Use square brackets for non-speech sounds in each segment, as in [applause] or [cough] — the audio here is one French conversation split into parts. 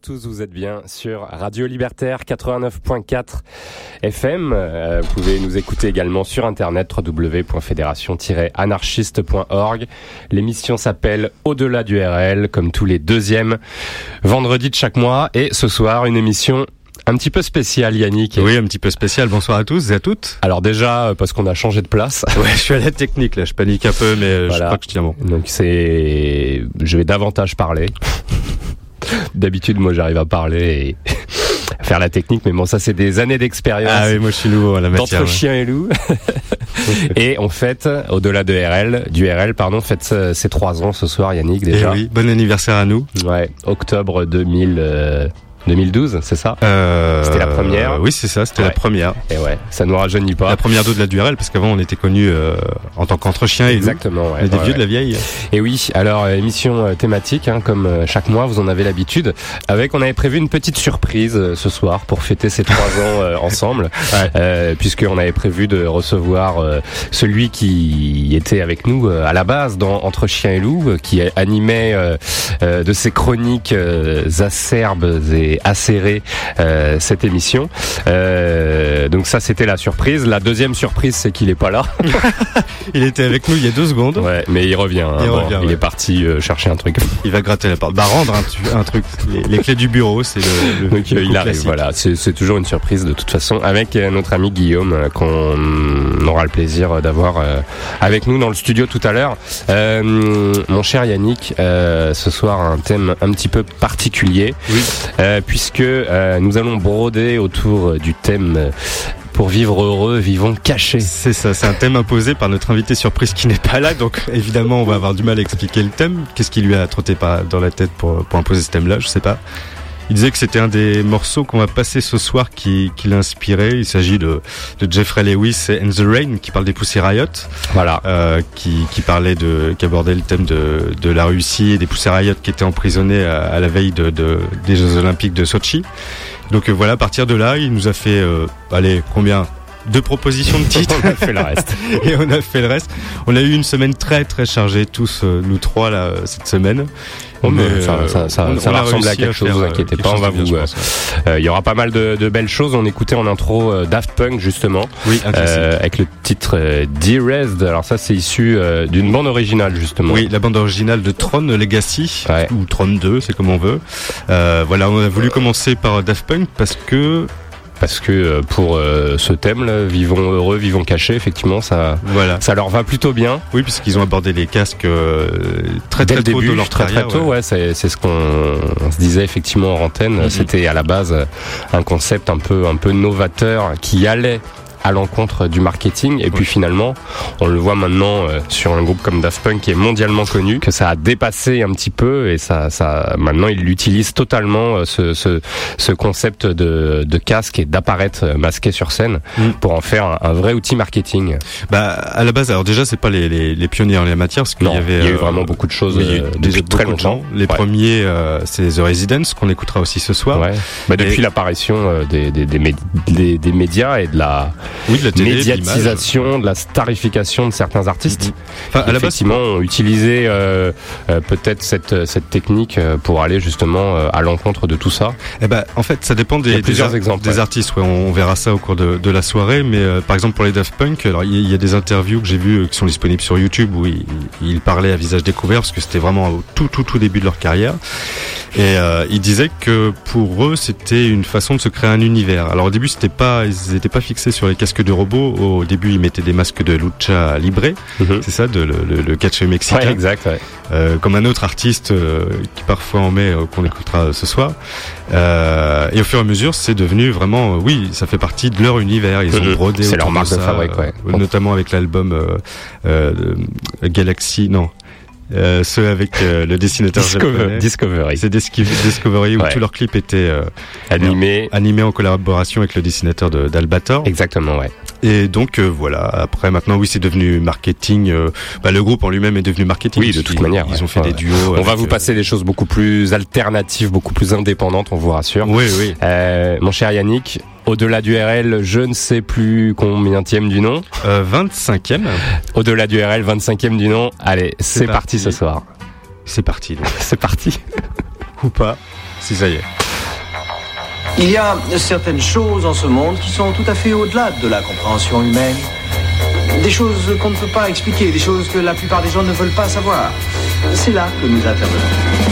Tous, vous êtes bien sur Radio Libertaire 89.4 FM. Euh, vous pouvez nous écouter également sur internet www.fédération-anarchiste.org. L'émission s'appelle Au-delà du RL, comme tous les deuxièmes vendredis de chaque mois. Et ce soir, une émission un petit peu spéciale, Yannick. Oui, un petit peu spécial. Bonsoir à tous et à toutes. Alors déjà, euh, parce qu'on a changé de place. [laughs] ouais, je suis à la technique là. Je panique un peu, mais je crois que je tiens bon. Donc c'est, je vais davantage parler. D'habitude, moi, j'arrive à parler [laughs] faire la technique. Mais bon, ça c'est des années d'expérience. Ah oui, moi je suis nouveau à la matière. Entre chien et loup. [laughs] et on fête, au-delà de RL, du RL, pardon, fête ces trois ans ce soir, Yannick déjà. Et eh oui, bon anniversaire à nous. Ouais, octobre 2000. 2012, c'est ça? Euh, C'était la première. Oui, c'est ça, c'était la première. Et ouais, ça nous rajeunit pas. La première de la Duel, parce qu'avant on était connu euh, en tant qu'entre chien et Exactement. Ouais, vieux de la vieille. Et oui, alors euh, émission euh, thématique, hein, comme chaque mois, vous en avez l'habitude. Avec, on avait prévu une petite surprise ce soir pour fêter ces trois ans [laughs] ensemble, ouais. puisqu'on avait prévu de recevoir celui qui était avec nous à la base dans Entre chien et loup, qui animait de ses chroniques acerbes et acéré euh, cette émission. Euh, donc ça, c'était la surprise. La deuxième surprise, c'est qu'il est pas là. [laughs] il était avec nous il y a deux secondes. Ouais, mais il revient. Hein. Il, est parti euh, chercher un truc. Il va gratter la porte. Bah rendre un, truc. Les, clés du bureau, c'est le, Donc, il arrive. Voilà, c'est toujours une surprise de toute façon avec notre ami Guillaume qu'on aura le plaisir d'avoir avec nous dans le studio tout à l'heure. mon cher Yannick, ce soir un thème un petit peu particulier. Oui puisque euh, nous allons broder autour du thème euh, pour vivre heureux, vivons cachés. C'est ça, c'est un thème imposé par notre invité surprise qui n'est pas là, donc évidemment on va avoir du mal à expliquer le thème. Qu'est-ce qui lui a trotté dans la tête pour, pour imposer ce thème-là, je sais pas. Il disait que c'était un des morceaux qu'on va passer ce soir qui, qui l'a inspiré. Il s'agit de, de Jeffrey Lewis et And the Rain qui parle des Pussy Riot. Voilà. Euh, qui, qui parlait de, qui abordait le thème de, de la Russie et des Pussy Riot qui étaient emprisonnés à, la veille de, de, des Jeux Olympiques de Sochi. Donc euh, voilà, à partir de là, il nous a fait, euh, allez, combien? Deux propositions de titres. [laughs] on a fait le reste. [laughs] et on a fait le reste. On a eu une semaine très très chargée, tous nous trois là, cette semaine. Oh, mais ça, ça, ça, ça va ressembler à quelque chose, vous inquiétez pas, on va vous. Euh, il y aura pas mal de, de, belles choses. On écoutait en intro euh, Daft Punk justement, oui, euh, avec le titre euh, Dearest. Alors ça, c'est issu d'une bande originale justement. Oui, la bande originale de Tron Legacy ou Tron 2, c'est comme on veut. voilà, on a voulu commencer par Daft Punk parce que parce que euh, pour euh, ce thème là, vivons heureux, vivons cachés, effectivement, ça, voilà. ça leur va plutôt bien. Oui, puisqu'ils ont abordé les casques euh, très très tôt de leur très très tôt. Ouais, c'est ce qu'on se disait effectivement en antenne. Mm-hmm. C'était à la base un concept un peu un peu novateur qui allait à l'encontre du marketing. Et puis finalement, on le voit maintenant euh, sur un groupe comme Daft Punk qui est mondialement connu, que ça a dépassé un petit peu et ça, ça maintenant il utilise totalement euh, ce, ce, ce concept de, de casque et d'apparaître masqué sur scène mm. pour en faire un, vrai outil marketing. Bah à la base, alors déjà c'est pas les, les, les, pionniers en la matière, parce qu'il y avait il y a eu euh, vraiment beaucoup de choses depuis très longtemps. Les premiers, c'est The Residence qu'on écoutera aussi ce soir. Ouais. Bah, depuis l'apparition des, des, des, des médias et de la oui, de la médiatisation, de, la starification de certains artistes. Mm-hmm. Enfin, à la effectivement, ont utilisé euh, euh, peut-être cette, cette technique euh, pour aller justement euh, à l'encontre de tout ça. Eh ben, en fait, ça dépend des, plusieurs exemples, des artistes. Ouais, on, verra ça au cours de, de la soirée. Mais par exemple, pour les Daft Punk, alors il y, a des interviews que j'ai vues qui sont disponibles sur YouTube où ils, ils parlaient à visage découvert parce que c'était vraiment au tout, tout, tout début de leur carrière. Et euh, ils disaient que pour eux, c'était une façon de se créer un univers. Alors au début, c'était pas, ils n'étaient pas fixés sur les casques de robots. Au début, ils mettaient des masques de lucha libre, mhm. c'est ça, de, le, le, le catch mexicain. Ouais, exact. Ouais. Euh, comme un autre artiste euh, qui parfois en met, euh, qu'on écoutera ce soir. Euh, et au fur et à mesure, c'est devenu vraiment, oui, ça fait partie de leur univers. Ils ont mhm. brodé. C'est leur marque de, fabrique, ouais. Notamment avec l'album Galaxy, non, euh, ceux avec euh, le dessinateur Discover, Discovery. C'est Discovery où tous leurs clips étaient euh, animés, animés en collaboration avec le dessinateur d'Albator. Exactement, ouais. Et donc voilà. Après, maintenant, oui, c'est devenu marketing. Bah, le groupe en lui-même est devenu marketing. Oui, de toute manière. Ils ont fait des duos. On va vous passer des choses beaucoup plus alternatives, beaucoup plus indépendantes, on vous rassure. Oui, oui. mon cher Yannick, au-delà du RL, je ne sais plus combien du nom. Euh, 25e. Au-delà du RL, 25e du nom. Allez, c'est parti. ce soir. C'est parti. [laughs] c'est parti. Ou pas, si ça y est. Il y a certaines choses en ce monde qui sont tout à fait au-delà de la compréhension humaine. Des choses qu'on ne peut pas expliquer, des choses que la plupart des gens ne veulent pas savoir. C'est là que nous intervenons.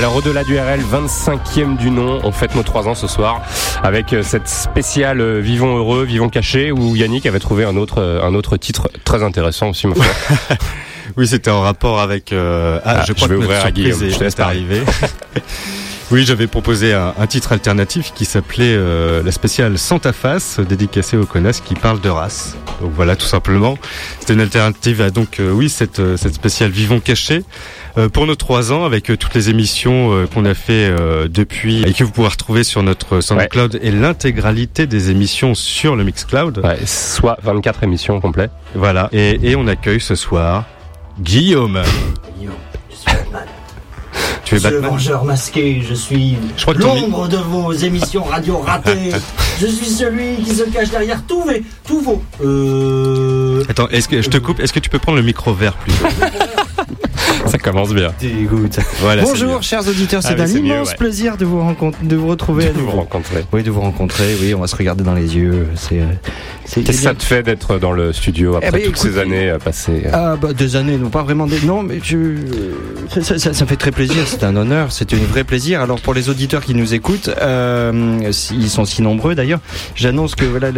Alors au-delà du RL, 25e du nom, on fête nos 3 ans ce soir avec euh, cette spéciale euh, Vivons heureux, Vivons cachés où Yannick avait trouvé un autre, euh, un autre titre très intéressant aussi ma foi. [laughs] Oui, c'était en rapport avec. euh, Ah, Ah, je crois je vais que ouvrir à Guillaume, je te laisse est arrivée. [laughs] oui, j'avais proposé un, un titre alternatif qui s'appelait euh, la spéciale Santa Face, dédicacée aux connasses qui parlent de race. Donc voilà, tout simplement. C'était une alternative à donc euh, oui cette euh, cette spéciale Vivons cachés. Euh, pour nos trois ans, avec euh, toutes les émissions euh, qu'on a fait euh, depuis et que vous pouvez retrouver sur notre SoundCloud et l'intégralité des émissions sur le Mixcloud. Ouais, soit 24 émissions complètes. Voilà. Et, et on accueille ce soir Guillaume. Tu es je suis le Batman vengeur masqué, je suis l'ombre de vos émissions radio ratées. je suis celui qui se cache derrière tous vos... Tous vos euh... Attends, est-ce que je te coupe Est-ce que tu peux prendre le micro vert plutôt? [laughs] Ça commence bien. Dégoûte. Voilà. Bonjour chers auditeurs, Ah c'est oui, un immense ouais. plaisir de vous, rencontrer, de vous retrouver à De vous nouveau. rencontrer. Oui, de vous rencontrer, oui, on va se regarder dans les yeux. C'est, euh, c'est, Qu'est-ce que ça te fait d'être dans le studio après Eh ben, toutes écoute, ces années euh, passées euh, Ah bah des années, non pas vraiment des... Non mais je... ça, ça- ça- ça me fait très plaisir, c'est un honneur, c'est un vrai plaisir. Alors pour les auditeurs qui nous écoutent, euh, ils sont si nombreux d'ailleurs, j'annonce que voilà,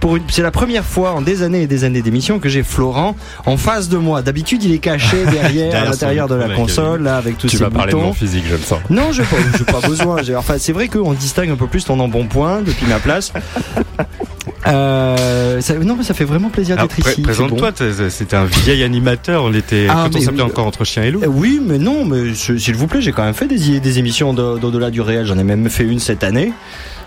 pour une- c'est la première fois en des années et des années d'émission que j'ai Florent en face de moi. D'habitude il est caché [laughs] derrière, à l'intérieur de la console, là avec tous Tu ses vas parler de boutons. mon physique, je le sens. Non, pas, j'ai pas besoin. Enfin, c'est vrai qu'on distingue un peu plus ton embonpoint depuis ma place. [laughs] Euh, ça, non, mais ça fait vraiment plaisir d'être pré- ici. Présente-toi, c'était un vieil animateur. On était Ah, quand on s'appelait oui. encore entre chien et loup. Euh, Oui, mais non, mais s'il vous plaît, j'ai quand même fait des, des émissions de- d'au-delà du réel. J'en ai même fait une cette année.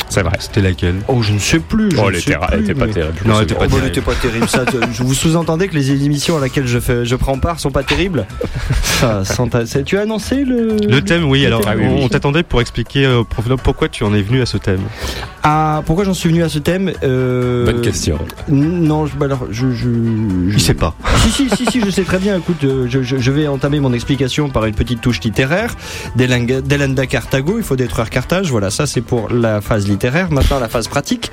C'est vrai. C'était laquelle Oh, je ne sais plus. je Oh, elle était, elle plus, était pas terrible. Non, elle était Oh, bah, elle terrible. pas terrible. Ça, je vous sous-entendez que les émissions à laquelle je, fais, je prends part sont pas terribles Ça, sans ta- c'est- Tu as annoncé le. Le thème, oui. Le Alors, thème, Ah oui, on, oui. t'attendait pour expliquer euh, pourquoi tu en es venu à ce thème. Ah, pourquoi j'en suis venu à ce thème euh, Bonne question. Non, je, bah alors, je, je, je- Je sais pas. [laughs] Si, si, si, si, je sais très bien. Écoute, euh, je, je- je vais entamer mon explication par une petite touche littéraire. Delenda Carthago, il faut détruire Carthage. Voilà, ça c'est pour la phase littéraire. Maintenant, la phase pratique.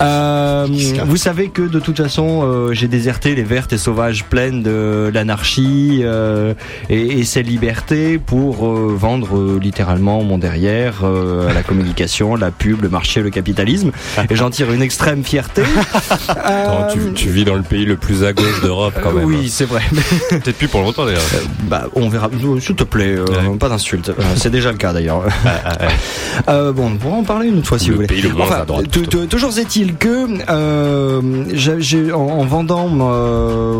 Euh, vous savez que de toute façon, euh, j'ai déserté les vertes et sauvages plaines de l'anarchie euh, et, et ses libertés pour vendre littéralement mon derrière à la communication, la pub, le marché, le capitalisme. Et j'en tire une extrême fierté. [laughs] Attends, tu, tu vis dans le pays le plus à gauche d'Europe quand même. Oui, c'est vrai. [laughs] Peut-être plus pour longtemps d'ailleurs. Bah, on verra. S'il te plaît, Ouais. pas d'insultes. C'est déjà le cas d'ailleurs. Ah, ah, bon, on pourra en parler une autre fois si Le vous voulez. pays le moins à droite, tou- plutôt. tou- toujours est-il que euh, j'ai- j'ai- en, en vendant ma,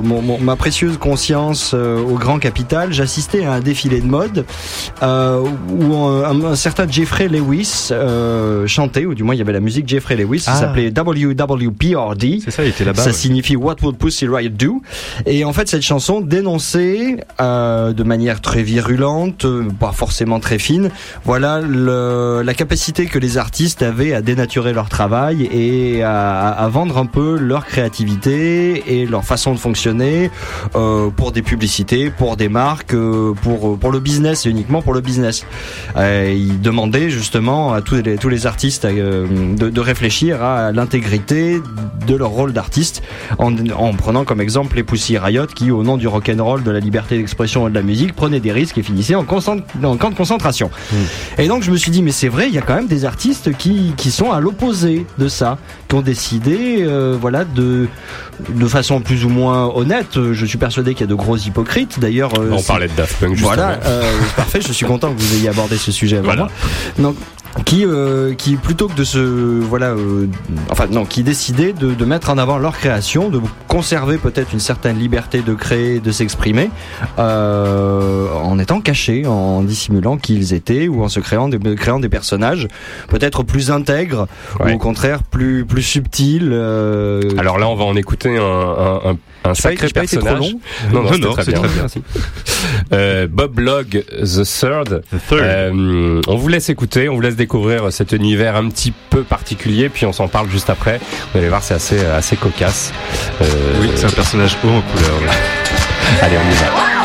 mon- mon- ma précieuse conscience euh, au grand capital, j'assistais à un défilé de mode euh, où un, un certain Jeffrey Lewis euh, chantait, ou du moins il y avait la musique Jeffrey Lewis. Ça Ah. s'appelait WWPRD. C'est ça, il était là-bas. Ça ouais. signifie What Would Pussy Riot Do Et en fait, cette chanson dénonçait euh, de manière très virulente, euh, pas forcément très fine, voilà le, la capacité que les artistes avaient à dénaturer leur travail et à, à vendre un peu leur créativité et leur façon de fonctionner euh, pour des publicités, pour des marques, euh, pour pour le business et uniquement pour le business. Euh, il demandait justement à tous les tous les artistes euh, de, de réfléchir à l'intégrité de leur rôle d'artiste en, en prenant comme exemple les Pussy Riot qui, au nom du rock'n'roll, de la liberté d'expression et de la musique, prenaient des risques et finissaient en, camp de concentration. Et donc je me suis dit, mais c'est vrai, il y a quand même des artistes qui, qui sont à l'opposé de ça, qui ont décidé, euh, voilà, de, de façon plus ou moins honnête. Je suis persuadé qu'il y a de gros hypocrites. D'ailleurs, euh, On parlait de Daft Punk juste voilà, avant. euh, parfait. Je suis content que vous ayez abordé ce sujet avec Voilà. moi. Donc, qui, euh, qui plutôt que de se voilà, euh, enfin non, qui décidaient de, de, mettre en avant leur création, de conserver peut-être une certaine liberté de créer, de s'exprimer, euh, en étant cachés, en dissimulant qui ils étaient ou en se créant des, créant des personnages peut-être plus intègres Ouais. ou au contraire plus plus subtils. euh, Alors là, on va en écouter un, un, un, un sacré pas personnage. long Non, non, Non, non, très c'est bien. très bien. Euh, Bob Log the Third. The Third. Euh, on vous laisse écouter, on vous laisse découvrir cet univers un petit peu particulier, puis on s'en parle juste après. Vous allez voir, c'est assez assez cocasse. Euh, oui, c'est un personnage haut en couleur. [laughs] Allez, on y va.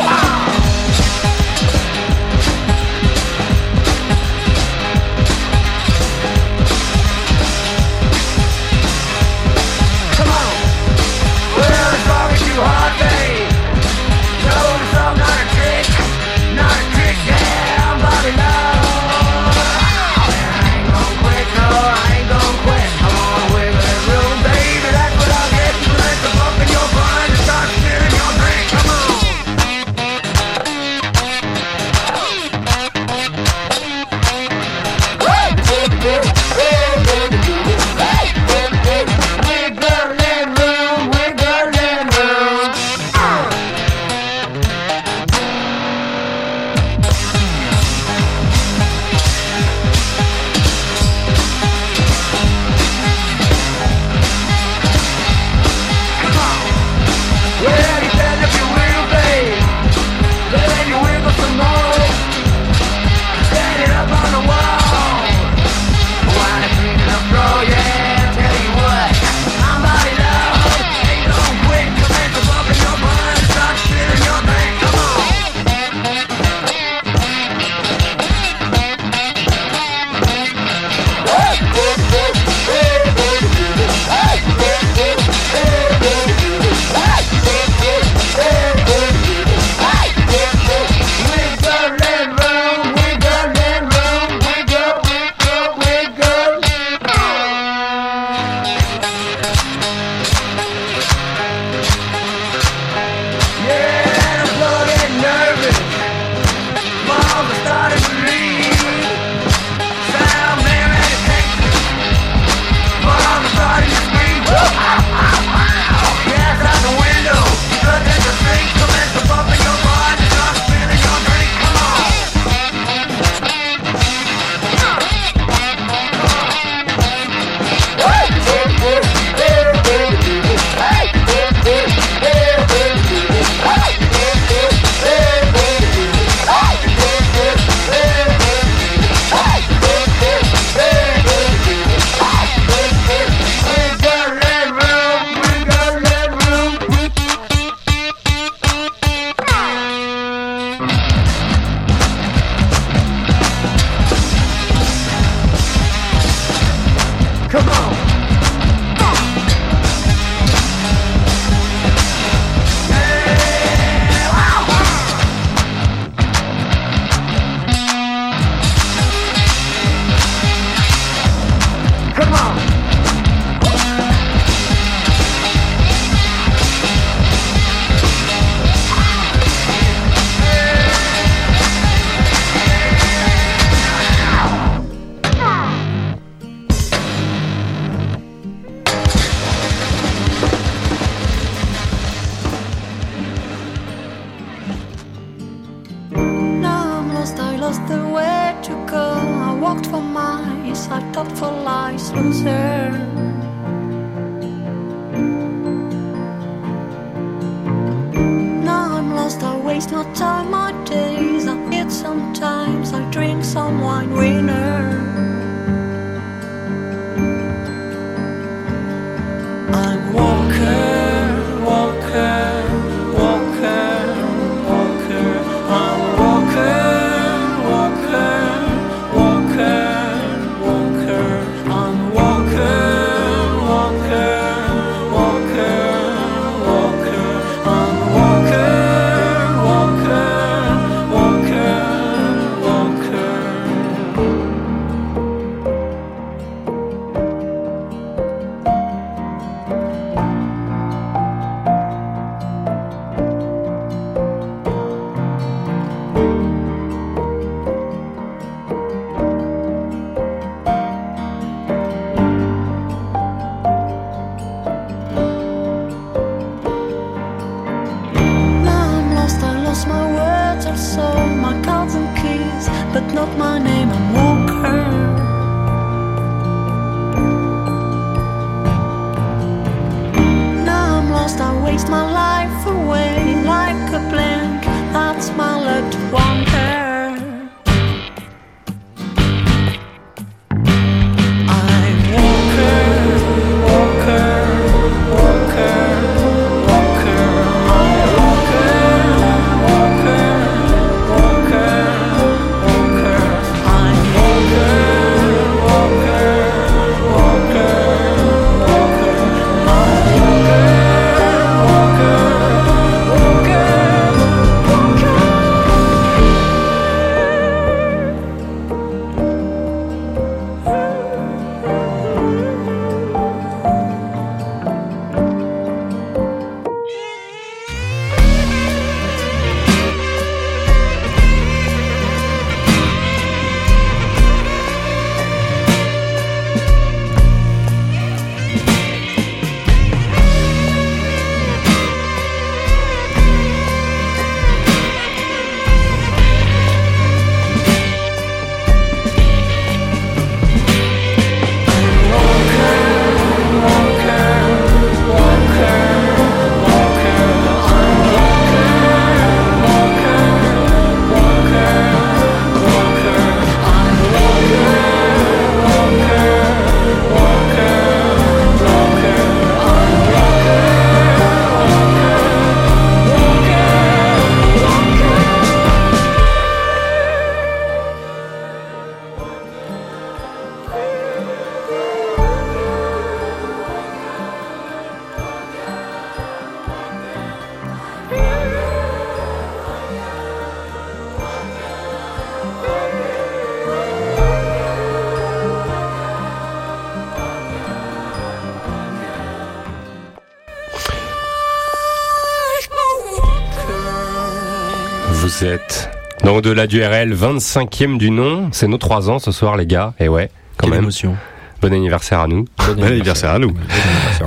Êtes dans Au-delà du RL, 25e du nom. C'est nos 3 ans ce soir, les gars. Et ouais, quand Quelle même. émotion. Bon anniversaire à nous. Bon anniversaire à nous.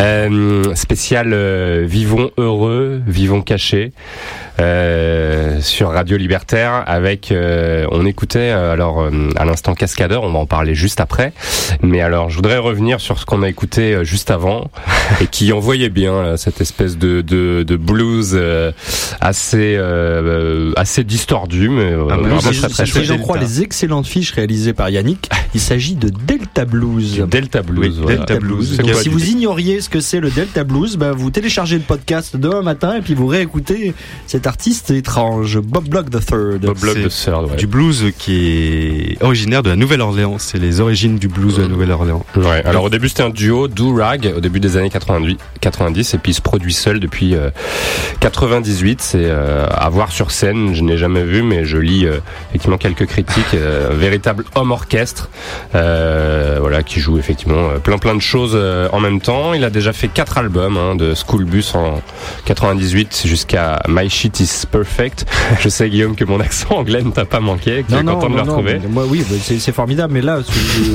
Euh, spécial euh, Vivons heureux, vivons cachés euh, sur Radio Libertaire avec euh, on écoutait euh, alors euh, à l'instant Cascadeur, on va en parler juste après. Mais alors je voudrais revenir sur ce qu'on a écouté euh, juste avant [laughs] et qui envoyait bien là, cette espèce de de, de blues euh, assez euh, assez distordu mais euh, blues, très très si chouette. j'en crois les excellentes fiches réalisées par Yannick, il s'agit de Delta Blues. Du Delta Blues. Oui, voilà. Delta Blues. Donc, si vous ignoriez ce que c'est le Delta Blues, bah, vous téléchargez le podcast demain matin et puis vous réécoutez cet artiste étrange, Bob Block III. Bob Block ouais. Du blues qui est originaire de la Nouvelle-Orléans. C'est les origines du blues de la Nouvelle-Orléans. Ouais, alors au début c'était un duo Do Rag au début des années 90, 90 et puis il se produit seul depuis euh, 98. C'est euh, à voir sur scène, je n'ai jamais vu mais je lis euh, effectivement quelques critiques. euh, un véritable homme orchestre, euh, voilà qui joue effectivement euh, plein plein de choses euh, en même temps. Il a déjà fait quatre albums hein, de School Bus en 98 jusqu'à My Shit Is Perfect. Je sais Guillaume que mon accent anglais ne t'a pas manqué, que tu es content de le retrouver. moi oui, c'est c'est formidable. Mais là,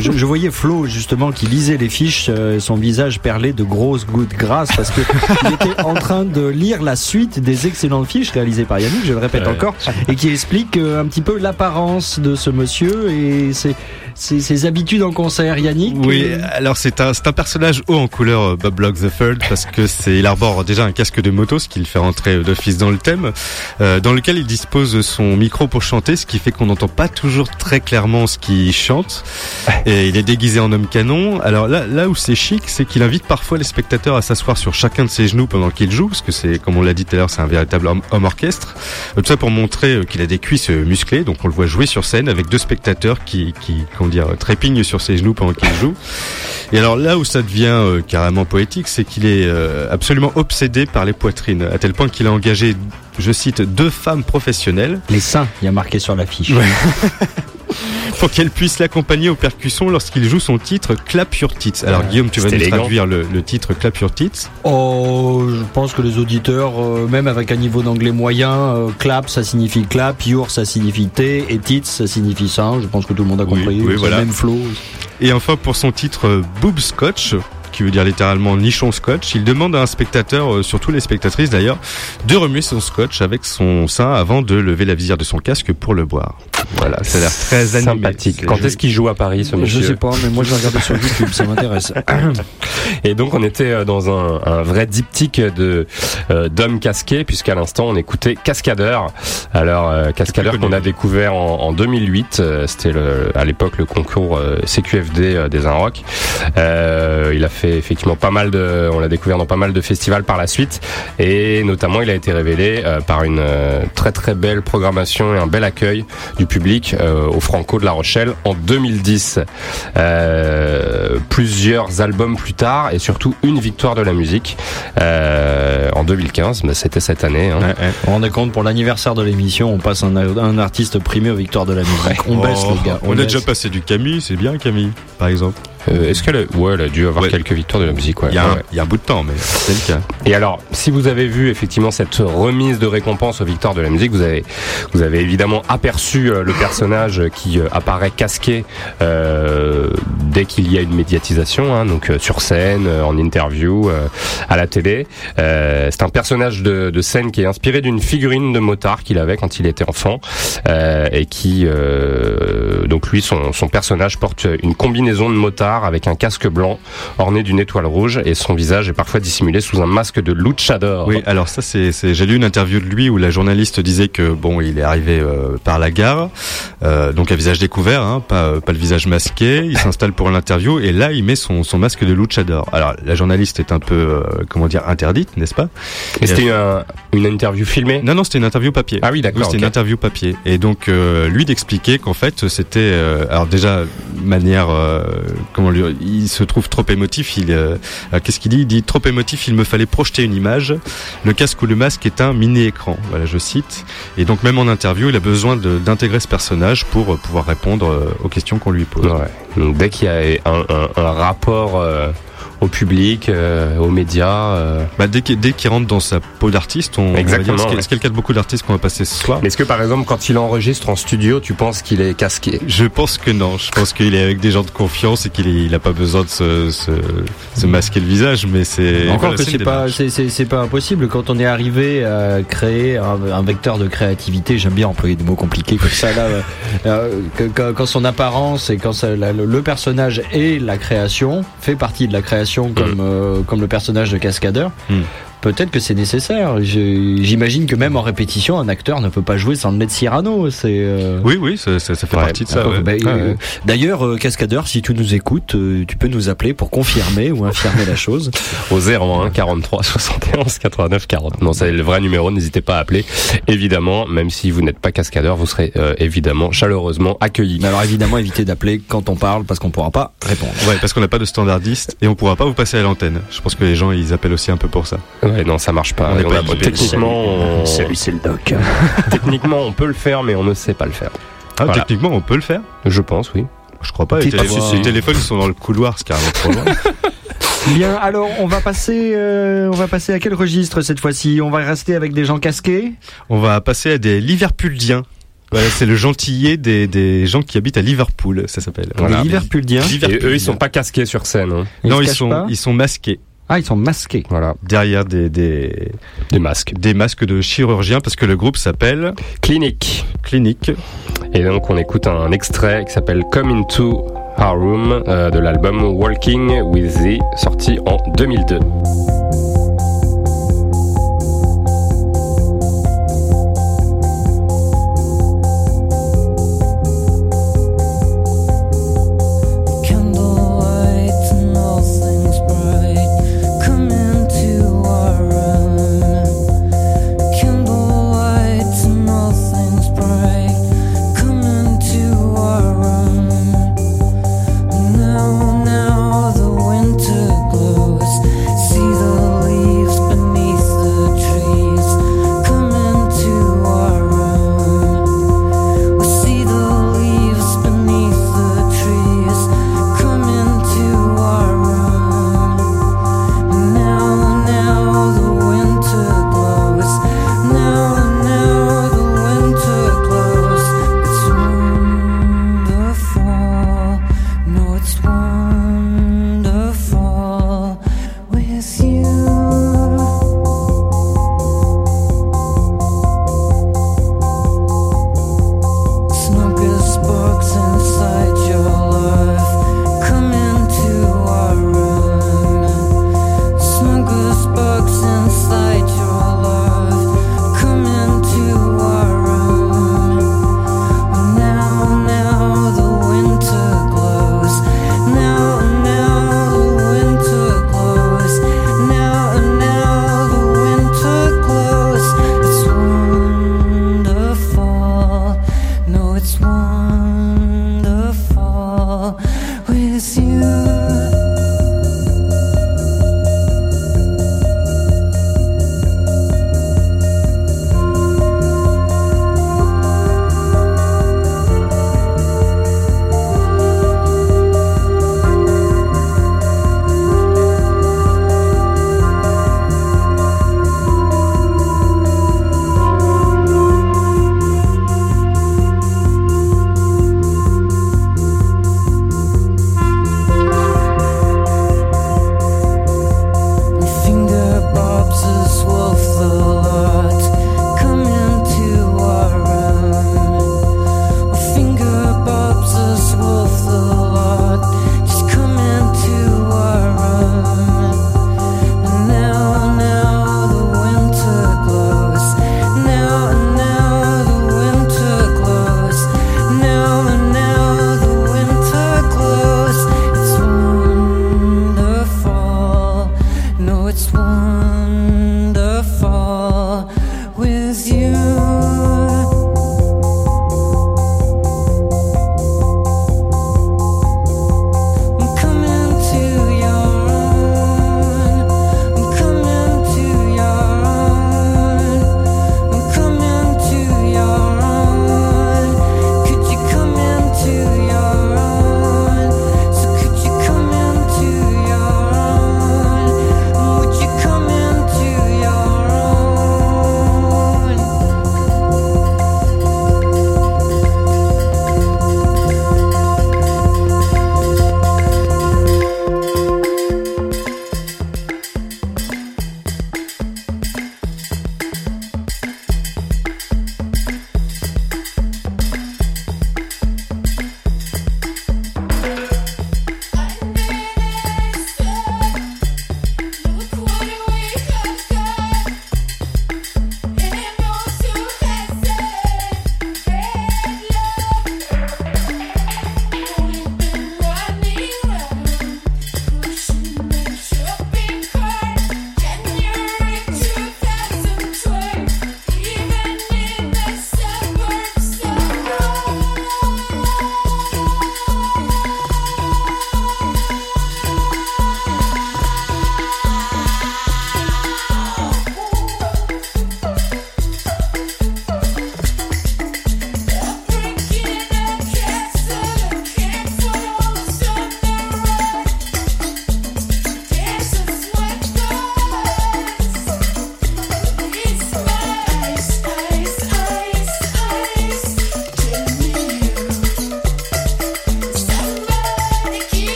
je, je- voyais Flo justement qui lisait les fiches, euh, son visage perlé de grosses gouttes grasses parce que il était en train de lire la suite des excellentes fiches réalisées par Yannick, je le répète Ouais. encore, et qui explique euh, un petit peu l'apparence de ce monsieur et ses, ses, ses habitudes en concert. Yannick. Oui, euh, alors c'est un, c'est un personnage haut en couleur, euh, Bob Block the Third, parce que c'est, il arbore déjà un casque de moto, ce qui le fait rentrer d'office dans le thème, euh, dans lequel il dispose son micro pour chanter, ce qui fait qu'on n'entend pas toujours très clairement ce qu'il chante. [laughs] Et il est déguisé en homme canon. Alors là, là où c'est chic, c'est qu'il invite parfois les spectateurs à s'asseoir sur chacun de ses genoux pendant qu'il joue, parce que c'est, comme on l'a dit tout à l'heure, c'est un véritable homme, homme orchestre. Euh, Tout ça pour montrer qu'il a des cuisses musclées, donc on le voit jouer sur scène avec deux spectateurs qui, qui, comment dire, trépignent sur ses genoux pendant qu'il joue. Et alors là où ça devient euh, carrément poétique, c'est qu'il est euh, absolument obsédé par les poitrines, à tel point qu'il a engagé, je cite, deux femmes professionnelles les seins, il y a marqué sur la fiche. [laughs] [laughs] pour qu'elles puissent l'accompagner aux percussions lorsqu'il joue son titre Clap Your Tits. Alors Ouais, Guillaume, tu vas nous élégant. traduire le, le titre Clap Your Tits. Oh, je pense que les auditeurs, euh, même avec un niveau d'anglais moyen, euh, clap ça signifie clap, your ça signifie thé, et tits ça signifie ça. Je pense que tout le monde a compris. oui, C'est voilà. le Même flow. Et enfin, pour son titre euh, Boob Scotch, qui veut dire littéralement nichon scotch, il demande à un spectateur, euh, surtout les spectatrices d'ailleurs, de remuer son scotch avec son sein avant de lever la visière de son casque pour le boire. Voilà, ça a l'air très animé. sympathique. Quand est-ce qu'il joue à Paris ce monsieur Je sais pas, mais moi je vais regarder sur YouTube, ça m'intéresse. [coughs] Et donc on était euh, dans un, un vrai diptyque de euh, d'hommes casqués puisqu'à l'instant on écoutait Cascadeur. Alors euh, Cascadeur qu'on a découvert en, en 2008, euh, c'était à l'époque le concours euh, CQFD euh, des Inrock. Euh, il a fait effectivement pas mal de, on l'a découvert dans pas mal de festivals par la suite et notamment il a été révélé euh, par une euh, très très belle programmation et un bel accueil du public euh, au Franco de La Rochelle en 2010. Euh, plusieurs albums plus tard et surtout une victoire de la musique euh, en 2015. Mais c'était cette année. hein. Ouais, ouais. Vous vous rendez compte, pour l'anniversaire de l'émission, on passe un, un artiste primé aux victoires de la musique. On baisse Oh, les gars. On, a baisse. déjà passé du Camille, c'est bien Camille, par exemple. Euh, Est-ce qu'elle, a... ouais, elle a dû avoir Ouais. quelques victoires de la musique. Ouais, il, y a un, ouais. il y a un bout de temps, mais c'est le cas. Et alors, si vous avez vu effectivement cette remise de récompense aux victoires de la musique, vous avez, vous avez évidemment aperçu euh, le personnage qui euh, apparaît casqué euh, dès qu'il y a une médiatisation, hein, donc euh, sur scène, en interview, euh, à la télé. Euh, c'est un personnage de, de scène qui est inspiré d'une figurine de motard qu'il avait quand il était enfant euh, et qui, euh, donc lui, son, son personnage porte une combinaison de motard avec un casque blanc orné d'une étoile rouge et son visage est parfois dissimulé sous un masque de luchador. Oui, alors ça c'est, j'ai lu une interview de lui où la journaliste disait que bon, il est arrivé euh, par la gare, euh, donc à visage découvert, hein, pas pas le visage masqué. Il s'installe pour l'interview et là il met son son masque de luchador. Alors la journaliste est un peu euh, comment dire interdite, n'est-ce pas? Et c'était une, une interview filmée? Non non, c'était une interview papier. Ah oui, d'accord. Oui, c'était une interview papier. Et donc lui d'expliquer qu'en fait c'était euh, alors déjà manière euh, comment lui il se trouve trop émotif. Il euh, qu'est-ce qu'il dit? Il dit trop émotif. Il me fallait projeter une image. Le casque ou le masque est un mini écran. Voilà, je cite. Et donc même en interview, il a besoin d'intégrer ce personnage pour pouvoir répondre aux questions qu'on lui pose. Donc dès qu'il y a un, rapport au public, euh, aux médias. euh. Bah, dès qu'il rentre dans sa peau d'artiste, on, on va Exactement, dire, ce qui est- ouais. ce qui est le cas de beaucoup d'artistes qu'on va passer ce soir. Mais est-ce que par exemple, quand il enregistre en studio, tu penses qu'il est casqué? Je pense que non. Je pense qu'il est avec des gens de confiance et qu'il est- il a pas besoin de se, se, se masquer le visage. Mais c'est Encore voilà, que c'est pas, c'est, pas impossible quand on est arrivé à créer un, un vecteur de créativité. J'aime bien employer des mots compliqués comme ça là. euh, que- quand son apparence et quand ça- la- le, le personnage et la création fait partie de la création comme euh, comme le personnage de cascadeur. Mm. Peut-être que c'est nécessaire. J'imagine que même en répétition, un acteur ne peut pas jouer sans le de Cyrano. C'est euh, Oui, oui, ça, ça, ça fait Ouais, partie de ça. ah, ouais. bah, euh. D'ailleurs, euh, cascadeur, si tu nous écoutes, tu peux nous appeler pour confirmer ou infirmer la chose. [laughs] au 01 43 71 89 40. Non, c'est le vrai numéro, n'hésitez pas à appeler. Évidemment, même si vous n'êtes pas cascadeur, vous serez évidemment chaleureusement accueillis. Mais alors évidemment, évitez d'appeler quand on parle parce qu'on pourra pas répondre. Ouais, parce qu'on n'a pas de standardiste et on pourra pas vous passer à l'antenne. Je pense que les gens ils appellent aussi un peu pour ça. Ouais, non, ça marche pas. On est On pas a- équipés. techniquement, on... c'est le doc. [laughs] techniquement, on peut le faire, mais on ne sait pas le faire. Ah, Voilà. techniquement, on peut le faire. Je pense, oui. Je crois pas. Les, télé- les téléphones ils sont dans le couloir, c'est carrément trop loin. [laughs] Bien, alors on va passer, euh, on va passer à quel registre cette fois-ci? On va rester avec des gens casqués? on va passer à des Liverpooldiens. Voilà, c'est le gentillet des, des gens qui habitent à Liverpool, ça s'appelle. Voilà. Des Liverpooldiens. Et eux, ils sont pas casqués sur scène. hein. Non, ils sont, pas? ils sont masqués Ah, ils sont masqués. Voilà, derrière des, des, des masques. des masques de chirurgiens parce que le groupe s'appelle Clinique. Clinique. Et donc, on écoute un extrait qui s'appelle Come Into Our Room euh, de l'album Walking with Thee, sorti en 2002.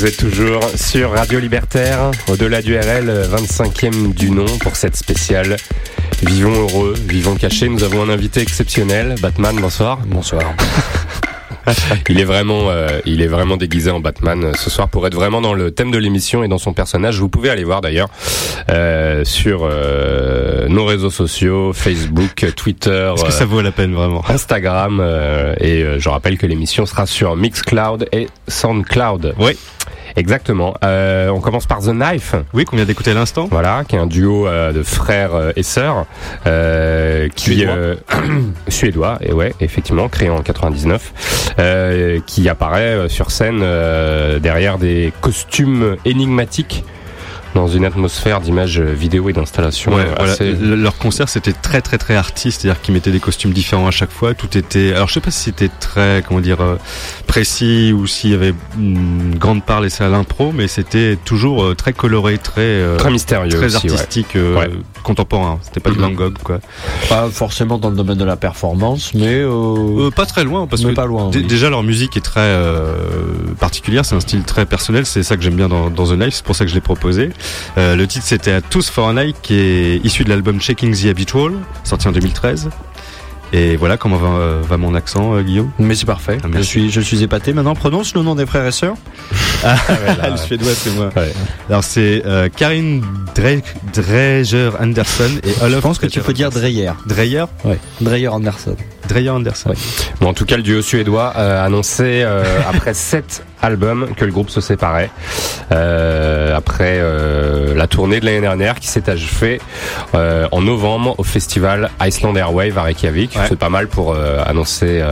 Vous êtes toujours sur Radio Libertaire, au-delà du RL, 25e du nom pour cette spéciale. Vivons heureux, vivons cachés. Nous avons un invité exceptionnel, Batman. Bonsoir. Bonsoir. [laughs] Il est vraiment, euh, il est vraiment déguisé en Batman euh, ce soir pour être vraiment dans le thème de l'émission et dans son personnage. Vous pouvez aller voir d'ailleurs euh, sur euh, nos réseaux sociaux, Facebook, Twitter. Est-ce que ça vaut la peine vraiment? Instagram euh, et je rappelle que l'émission sera sur Mixcloud et Soundcloud. Oui. Exactement. Euh, on commence par The Knife. Oui, qu'on vient d'écouter à l'instant. Voilà, qui est un duo euh, de frères euh, et sœurs euh, qui Suédois. euh, [clears throat] suédois et ouais, effectivement, créé en 99, euh, qui apparaît sur scène euh, derrière des costumes énigmatiques dans une atmosphère d'images vidéo et d'installation Ouais, voilà. Leur concert c'était très très très artiste, c'est-à-dire qu'ils mettaient des costumes différents à chaque fois. Tout était. Alors je sais pas si c'était très comment dire euh, précis ou s'il y avait une grande part laissée à l'impro, mais c'était toujours euh, très coloré, très euh, très mystérieux très aussi, ouais. artistique, euh, Ouais. contemporain. C'était pas du Mhm. Van Gogh quoi. Pas forcément dans le domaine de la performance, mais, euh, Euh, pas très loin parce mais que pas loin. dé- oui. déjà leur musique est très euh, particulière, c'est un style très personnel. C'est ça que j'aime bien dans, dans The Knife, c'est pour ça que je l'ai proposé. Euh, le titre c'était A Tooth for a Night, qui est issu de l'album Shaking the Habitual, sorti en 2013. Et voilà comment va, euh, va mon accent, euh, Guillaume. Mais c'est parfait. Ah, je suis, je suis épaté. Maintenant, prononce le nom des frères et sœurs. [laughs] là, le suédois, c'est moi. Ouais. Alors c'est euh, Karin Dre- Dreyer Anderson et Olaf. Je pense que tu peux dire Dreyer. Dreyer. Ouais. Dreyer Anderson. Dreyer Anderson. Ouais. Bon, en tout cas, le duo suédois euh, annonçait euh, [laughs] après sept albums que le groupe se séparait euh, après euh, la tournée de l'année dernière qui s'est achevée euh, en novembre au festival Iceland Airwave à Reykjavik. Ouais. C'est pas mal pour annoncer,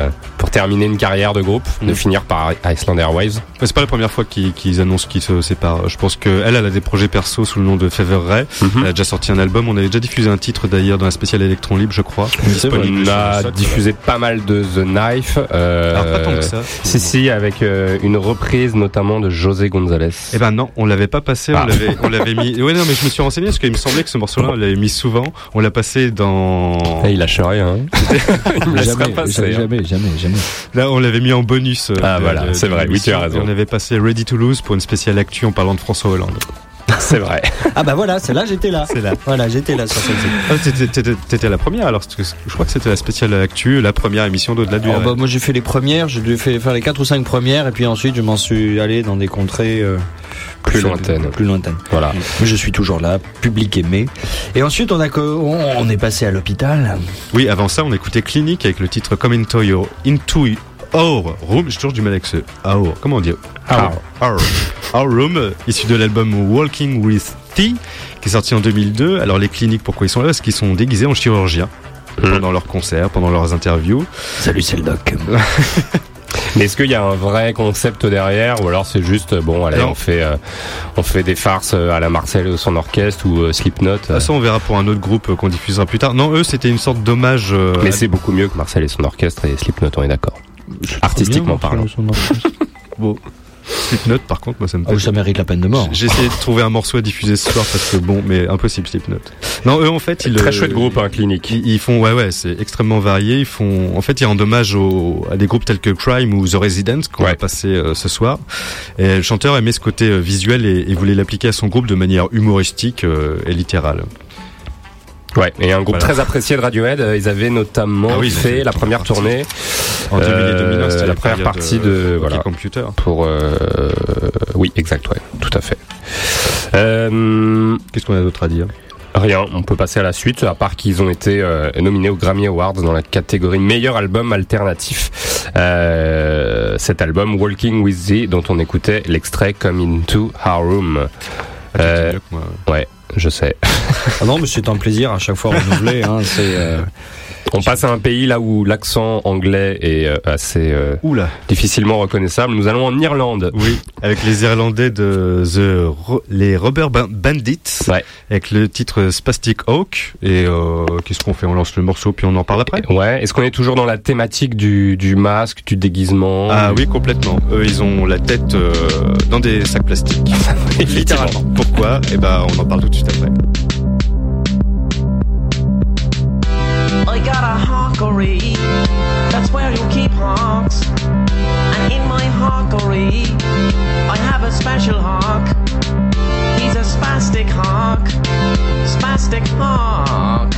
terminer une carrière de groupe, de Mm. finir par Iceland Airwaves. C'est pas la première fois qu'ils annoncent qu'ils se séparent. Je pense que elle, a des projets perso sous le nom de Fever Ray. Mhm. Elle a déjà sorti un album. On avait déjà diffusé un titre d'ailleurs dans la spéciale Electron Libre, je crois. Disponible On a diffusé pas mal de The Knife. Euh, Alors pas tant que ça. Si si, avec euh, une reprise notamment de José González. Eh ben non, on l'avait pas passé, Ah. on l'avait, on l'avait mis. [laughs] Ouais non, mais je me suis renseigné parce qu'il me semblait que ce morceau-là, on l'avait mis souvent. On l'a passé dans. Il lâche rien. Hein. [laughs] il me Jamais, passer. jamais, hein. jamais, jamais, jamais. Là, on l'avait mis en bonus. euh, Ah, voilà, c'est vrai, oui, tu as raison. On avait passé Ready to Lose pour une spéciale actu en parlant de François Hollande. C'est vrai. Ah bah voilà, c'est là, j'étais là. C'est là. Voilà, j'étais là sur celle-ci. Ah, t'étais- la première alors. parce que Je crois que c'était la spéciale actu, la première émission d'au-delà du. Oh, RL. bah, moi j'ai fait les premières, j'ai dû faire les quatre ou cinq premières et puis ensuite je m'en suis allé dans des contrées euh, Plus lointaines. Plus lointaines. Voilà. Mais je suis toujours là, public aimé. Et ensuite on a on, on est passé à l'hôpital. Oui, avant ça, on écoutait Clinique avec le titre Come Into Your, into Our Room. J'ai toujours du mal avec ce Our. Comment on dit Our. Our. Our Room, issu de l'album Walking with Thee, qui est sorti en 2002. Alors, les cliniques, pourquoi ils sont là? Parce qu'ils sont déguisés en chirurgiens. Mhm. Pendant leurs concerts, pendant leurs interviews. Salut, c'est le doc. [laughs] Mais est-ce qu'il y a un vrai concept derrière ou alors c'est juste bon allez Non. on fait euh, on fait des farces euh, à la Marcel et son orchestre ou euh, Slipknot euh, ça, on verra pour un autre groupe euh, qu'on diffusera plus tard. Non, eux, c'était une sorte d'hommage. mais c'est beaucoup mieux que Marcel et son orchestre et Slipknot on est d'accord. Artistiquement parlant. [laughs] Bon. Slipknot, par contre, moi, ça me Ah, oui, ça mérite la peine de mort. J'ai essayé de trouver un morceau à diffuser ce soir parce que bon, mais impossible Slipknot. Non, eux en fait, ils Très euh, chouette groupe hein, clinique. Ils, ils font, ouais, ouais, c'est extrêmement varié. Ils font, en fait, ils rendent hommage au, à des groupes tels que Crime ou The Resident qu'on Ouais. va passer euh, ce soir. Et le chanteur aimait ce côté euh, visuel et, et voulait l'appliquer à son groupe de manière humoristique euh, et littérale. Ouais, et un groupe Voilà. très apprécié de Radiohead, euh, ils avaient notamment Ah oui, fait la première partie. tournée En 2000 et Euh, 2001, c'était la première partie de- euh, voilà. Computer. pour euh, oui, exact, ouais, tout à fait. Euh, Qu'est-ce qu'on a d'autre à dire? Rien, on peut passer à la suite, à part qu'ils ont été euh, nominés aux Grammy Awards dans la catégorie meilleur album alternatif. Euh, cet album, Walking With Thee, dont on écoutait l'extrait Come Into Our Room. Ah, Euh, dis mieux que moi. Je sais. Ah non, mais c'est un plaisir à chaque fois renouvelé. Hein, c'est euh, [laughs] On passe à un pays là où l'accent anglais est euh, assez euh, difficilement reconnaissable. Nous allons en Irlande. Oui, avec les Irlandais de The Ro- les Rubber Ban- Bandits, Ouais. avec le titre Spastic Hawk. Et euh, qu'est-ce qu'on fait? On lance le morceau puis on en parle après? Ouais. Est-ce qu'on est toujours dans la thématique du, du masque, du déguisement? Ah oui, complètement. Eux, ils ont la tête euh, dans des sacs plastiques. [laughs] Littéralement. Pourquoi? Eh ben, on en parle tout de suite après. got a honkery. That's where you keep hawks. And in my honkery, I have a special hawk. He's a spastic hawk. Spastic hawk.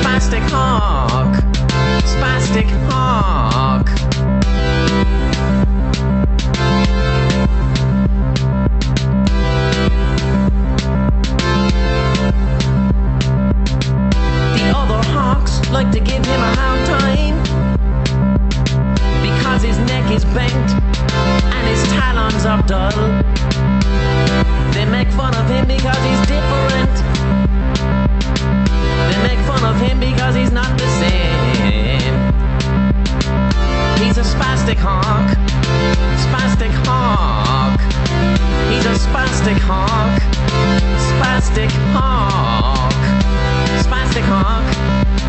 Spastic hawk. Spastic hawk. Like to give him a hard time because his neck is bent and his talons are dull. They make fun of him because he's different. They make fun of him because he's not the same. He's a spastic hawk, spastic hawk. He's a spastic hawk, spastic hawk, spastic hawk,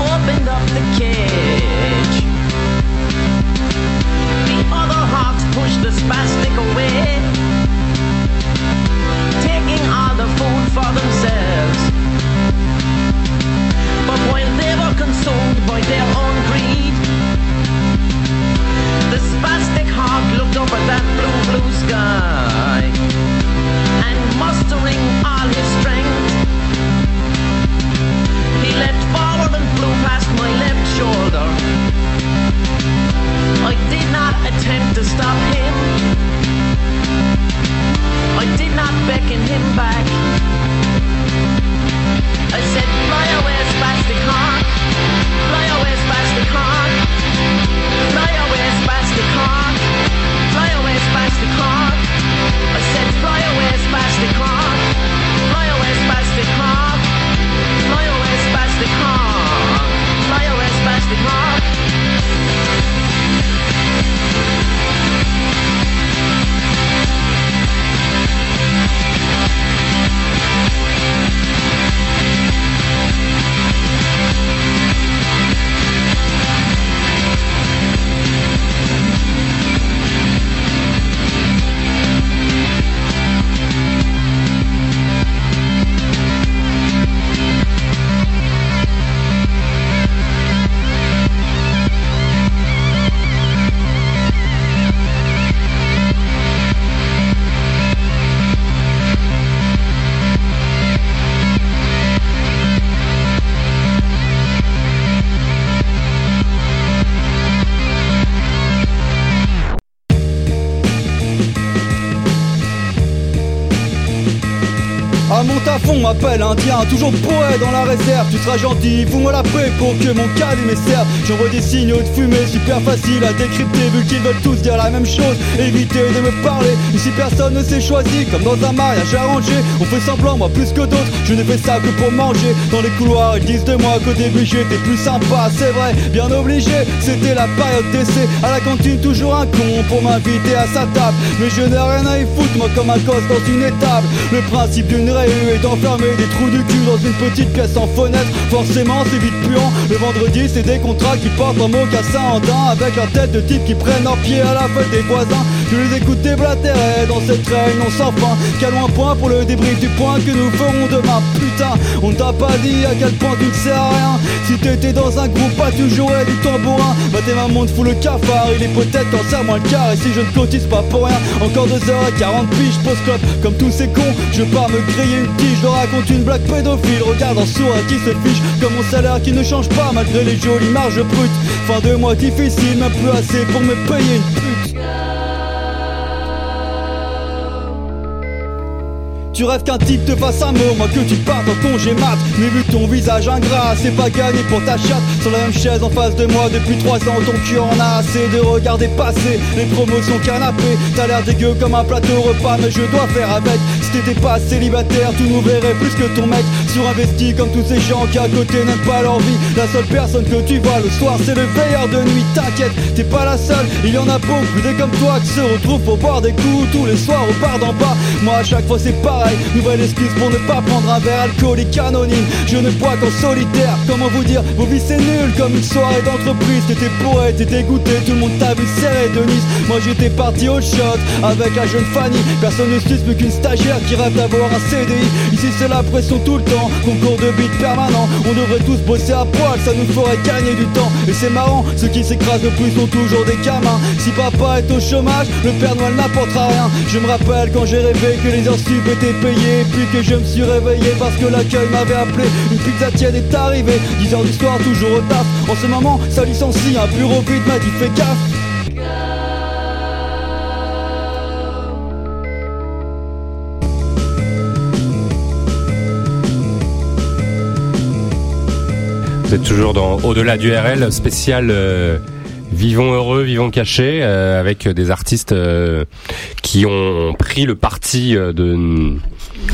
opened up the cage. Pushed the spastic away, taking all the food for themselves. But while they were consumed by their own greed, the spastic hawk looked up at that blue, blue sky. And mustering all his strength, he leapt forward and flew past my left shoulder. I did not attempt to stop him. I did not beckon him back. I said, fly away, spastic hawk. Fly away, spastic hawk. Fly away, spastic hawk. Fly away, spastic hawk. I said, fly away, spastic hawk. Fly away, spastic hawk. Fly away, spastic hawk. Fond, m'appelle indien, toujours poète dans la réserve. Tu seras gentil, fous-moi la paix pour que mon calme me serve. J'envoie des signaux de fumée, super facile à décrypter Vu qu'ils veulent tous dire la même chose, évitez de me parler Ici personne ne s'est choisi, comme dans un mariage arrangé On fait semblant, moi plus que d'autres, je ne fais ça que pour manger. Dans les couloirs, ils disent de moi qu'au début j'étais plus sympa C'est vrai, bien obligé, c'était la période d'essai À la cantine toujours un con pour m'inviter à sa table. Mais je n'ai rien à y foutre, moi comme un gosse dans une étable. Le principe d'une réu est d'enfermer des trous du cul dans une petite pièce en fenêtre. Forcément c'est vite puant. Le vendredi c'est des contrats qui portent en mocassin en dents Avec leur tête de type qui prennent leur pied à la fête des voisins. Je les écoute déblatérer dans cette réunion sans fin. Calons un point pour le débrief du point que nous ferons demain Putain, on t'a pas dit à quel point tu ne sais à rien. Si t'étais dans un groupe pas tu jouerais du tambourin. Bah tes mamans te fout le cafard Il est peut-être qu'en serre moins le quart. Et si je ne cotise pas pour rien Encore 2h40 piges post-club. Comme tous ces cons, je pars me griller une tige raconte une blague pédophile. Regarde en sourd à qui se fiche. Comme mon salaire qui ne change pas malgré les jolies marges brutes. Fin de mois difficile, même plus assez pour me payer tu rêves qu'un type te fasse un mot, moi que tu partes en congé mat. Mais vu ton visage ingrat, c'est pas gagné pour ta chatte. Sur la même chaise en face de moi depuis trois ans, ton cul en a assez de regarder passer les promotions canapé. T'as l'air dégueu comme un plateau repas, mais je dois faire avec. Si t'étais pas célibataire, tu nous verrais plus que ton mec. Surinvesti comme tous ces gens qui à côté n'aiment pas leur vie. La seule personne que tu vois le soir, c'est le veilleur de nuit. T'inquiète, t'es pas la seule, il y en a beaucoup des comme toi qui se retrouvent pour boire des coups tous les soirs au bar d'en bas. Moi à chaque fois c'est pareil, nouvelle excuse pour ne pas prendre un verre alcoolique anonyme. Je ne bois qu'en solitaire, comment vous dire, vos vies c'est nul comme une soirée d'entreprise. T'étais poète, t'étais dégoûté, tout le monde t'a vu serrer Denise. Moi j'étais parti au shot avec la jeune Fanny. Personne ne suce plus qu'une stagiaire qui rêve d'avoir un CDI. Ici c'est la pression tout le temps, concours de beat permanent. On devrait tous bosser à poil, ça nous ferait gagner du temps. Et c'est marrant, ceux qui s'écrasent le plus sont toujours des gamins. Si papa est au chômage, le Père Noël n'apportera rien. Je me rappelle quand j'ai rêvé que les heures sup étaient payées. Puis que je me suis réveillé parce que l'accueil m'avait appelé. Une pizza tiède est arrivée, 10 heures du soir, toujours au taf. En ce moment, ça licencie, un bureau vide m'a dit fais gaffe. Vous êtes toujours dans Au-delà du RL, spécial euh, Vivons heureux, vivons cachés, euh, avec des artistes euh, qui ont pris le parti euh, de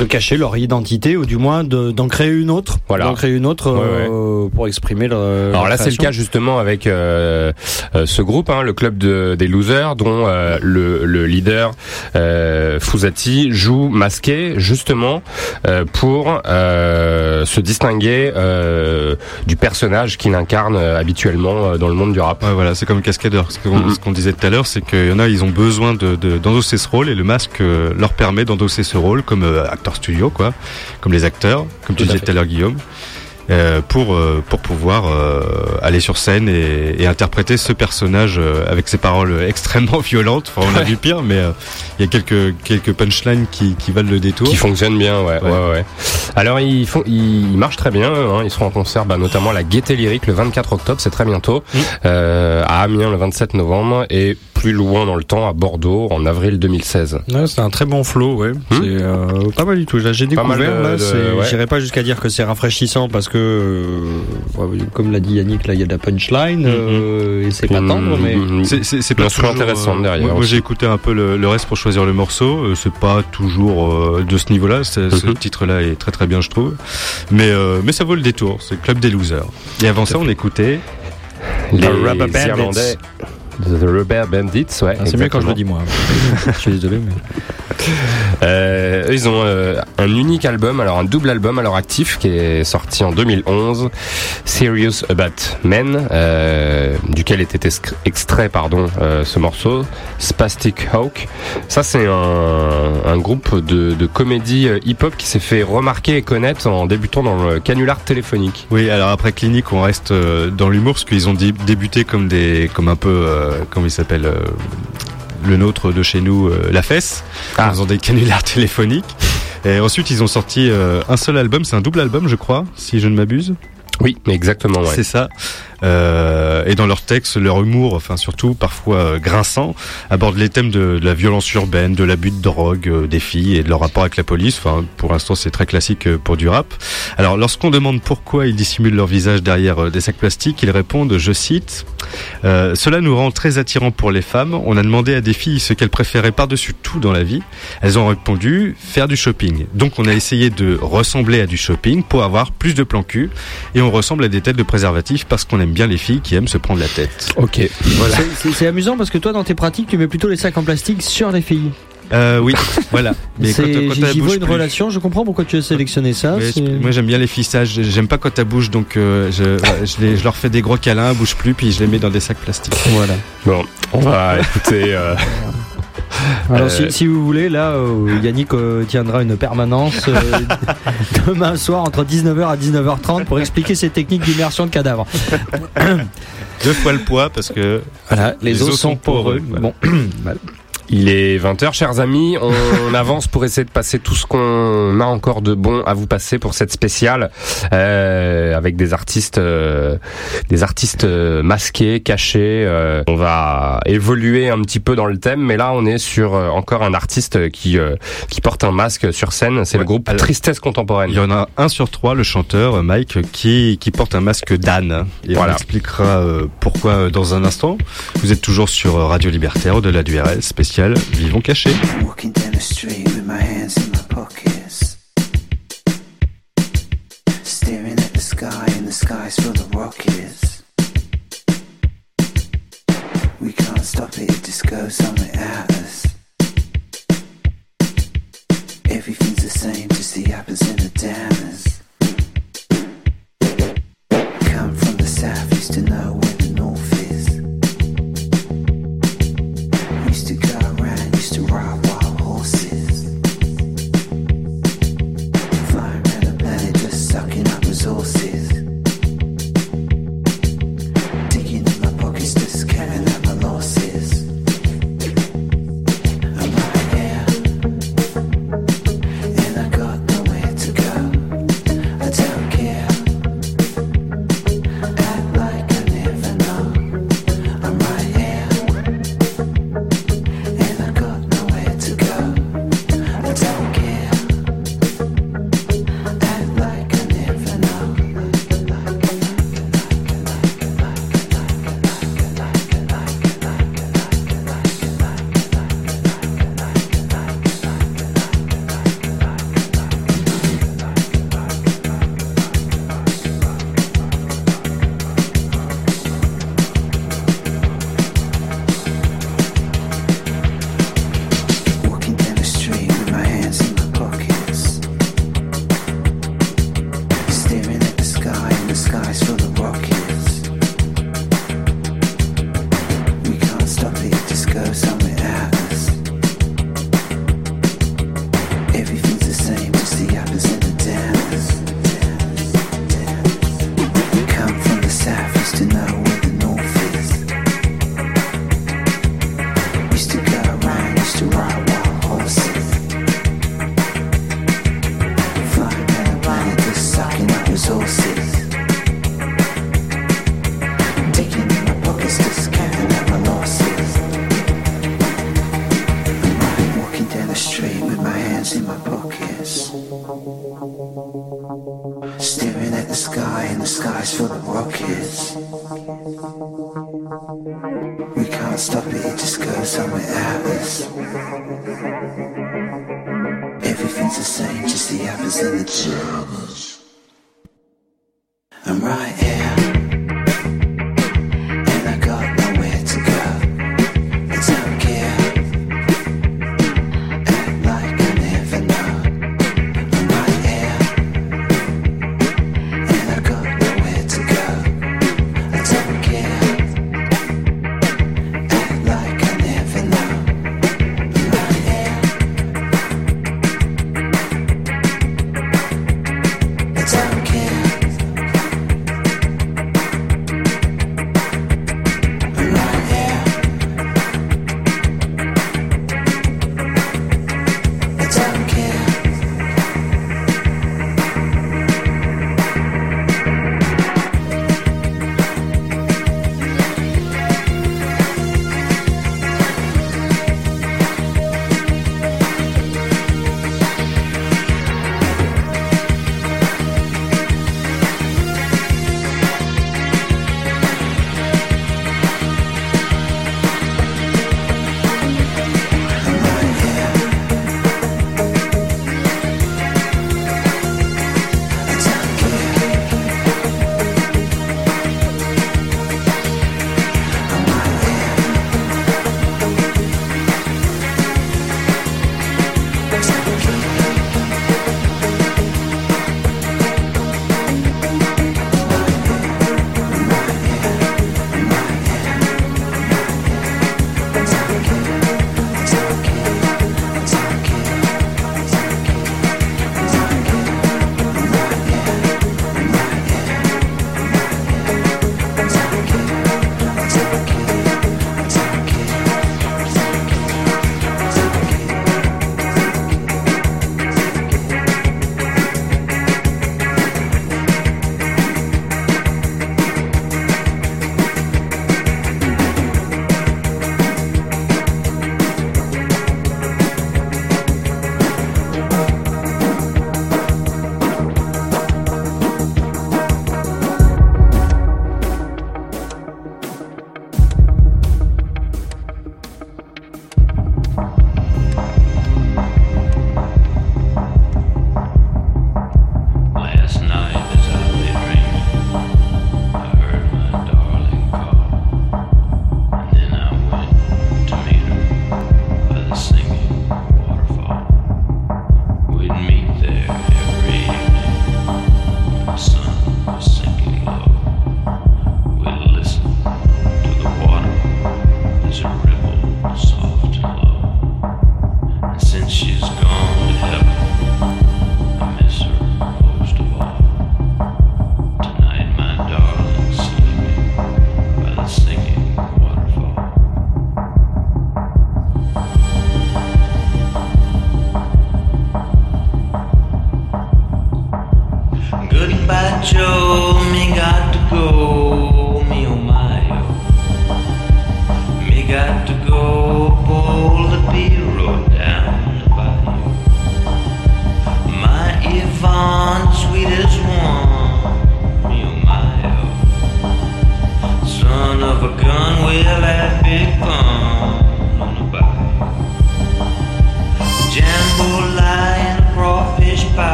de cacher leur identité ou du moins de- d'en créer une autre. Voilà. D'en créer une autre Ouais, euh, pour exprimer leur. Alors là, c'est le cas justement avec euh, euh, ce groupe, hein, le club de- des losers, dont euh, le, le leader euh, Fouzati joue masqué justement euh, pour euh, se distinguer euh, du personnage qu'il incarne habituellement euh, dans le monde du rap. Ouais, voilà, c'est comme cascadeur. Ce qu'on ce qu'on disait tout à l'heure, c'est qu'il y en a, ils ont besoin de de- d'endosser ce rôle et le masque leur permet d'endosser ce rôle comme euh, studio, quoi, comme les acteurs, comme tu Tout disais tout à l'heure, Guillaume. euh, pour euh, pour pouvoir euh, aller sur scène et, et interpréter ce personnage avec ses paroles [laughs] extrêmement violentes. Enfin, on a Ouais. vu pire, mais il y a quelques quelques punchlines qui qui valent le détour. Qui fonctionne bien, ouais, Ouais. ouais, ouais. Alors ils font, ils marchent très bien. hein. Ils seront en concert, bah, notamment à la Gaieté Lyrique le 24 octobre, c'est très bientôt, Mm. euh, à Amiens le 27 novembre et plus loin dans le temps à Bordeaux en avril 2016. Ouais, c'est un très bon flow, ouais. C'est euh, pas mal du tout. J'ai Pas mal découvert. de- là, ouais. J'irai pas jusqu'à dire que c'est rafraîchissant parce que, euh, comme l'a dit Yannick, là, il y a de la punchline euh, et c'est pas tendre, mais. C'est- pas toujours, intéressante derrière Moi, moi, aussi. j'ai écouté un peu le, le reste pour choisir le morceau. C'est pas toujours euh, de ce niveau-là. Ce Mhm. titre-là est très très bien, je trouve. Mais euh, mais ça vaut le détour. C'est club des losers. Et avant ça, on écoutait. les Rubber Bandits. Irlandais. The Rubber Bandits, ouais. Ah, c'est mieux quand je le dis, moi. [laughs] je suis désolé, mais. Euh, eux, ils ont euh, un unique album, alors un double album à leur actif qui est sorti en 2011, Serious About Men, euh, duquel était extrait pardon euh, ce morceau, Spastic Hawk. Ça c'est un, un groupe de, de comédie euh, hip-hop qui s'est fait remarquer et connaître en débutant dans le canular téléphonique. Oui, alors après Clinique, on reste euh, dans l'humour parce qu'ils ont dé- débuté comme des, comme un peu, euh, comment il s'appelle, euh, le nôtre de chez nous, euh, La Fesse, Ah. en faisant des canulars [laughs] téléphoniques. Et ensuite, ils ont sorti euh, un seul album, c'est un double album, je crois, si je ne m'abuse. Oui, exactement. Ouais. C'est ça. Euh, et dans leurs textes, leur humour, enfin surtout parfois euh, grinçant, aborde les thèmes de, la violence urbaine, de l'abus de drogue euh, des filles et de leur rapport avec la police. Enfin, pour l'instant, c'est très classique euh, pour du rap. Alors, lorsqu'on demande pourquoi ils dissimulent leur visage derrière des sacs plastiques, ils répondent, je cite, Cela nous rend très attirants pour les femmes. On a demandé à des filles ce qu'elles préféraient par-dessus tout dans la vie. Elles ont répondu faire du shopping. Donc on a essayé de ressembler à du shopping pour avoir plus de plans cul. Et on ressemble à des têtes de préservatifs parce qu'on aime bien les filles qui aiment se prendre la tête. Ok. Voilà. C'est- amusant parce que toi, dans tes pratiques, tu mets plutôt les sacs en plastique sur les filles. Euh, oui, voilà. Mais quand, C'est- quand elle bouge une plus. relation. Je comprends pourquoi tu as sélectionné ça. Moi j'aime bien les fissages, j'aime pas quand elle bouge donc euh, je, je, les- je leur fais des gros câlins, elles bougent plus puis je les mets dans des sacs plastiques. Voilà. Bon, on va écouter. euh, Alors, Euh, si, si vous voulez, là, euh, Yannick euh, tiendra une permanence euh, [laughs] demain soir entre 19h à 19h30 pour expliquer ses techniques d'immersion de cadavres. Deux fois le poids parce que Voilà, les, Les os, os sont sont poreux. poreux, voilà. Bon, [clears throat] Il est 20h, chers amis. On, [laughs] avance pour essayer de passer tout ce qu'on a encore de bon à vous passer pour cette spéciale euh, avec des artistes, euh, des artistes euh, masqués, cachés. Euh. on va évoluer un petit peu dans le thème, mais là on est sur euh, encore un artiste qui euh, qui porte un masque sur scène. C'est ouais, le groupe Tristesse Contemporaine. Il y en a un sur trois, le chanteur Mike, qui qui porte un masque d'âne. Voilà. on expliquera pourquoi dans un instant. Vous êtes toujours sur Radio Libertaire, au-delà du DURL spéciale spécial Vivons cachés. We can't stop it, it just goes somewhere at us. Everything's the same, just the apples and the downers.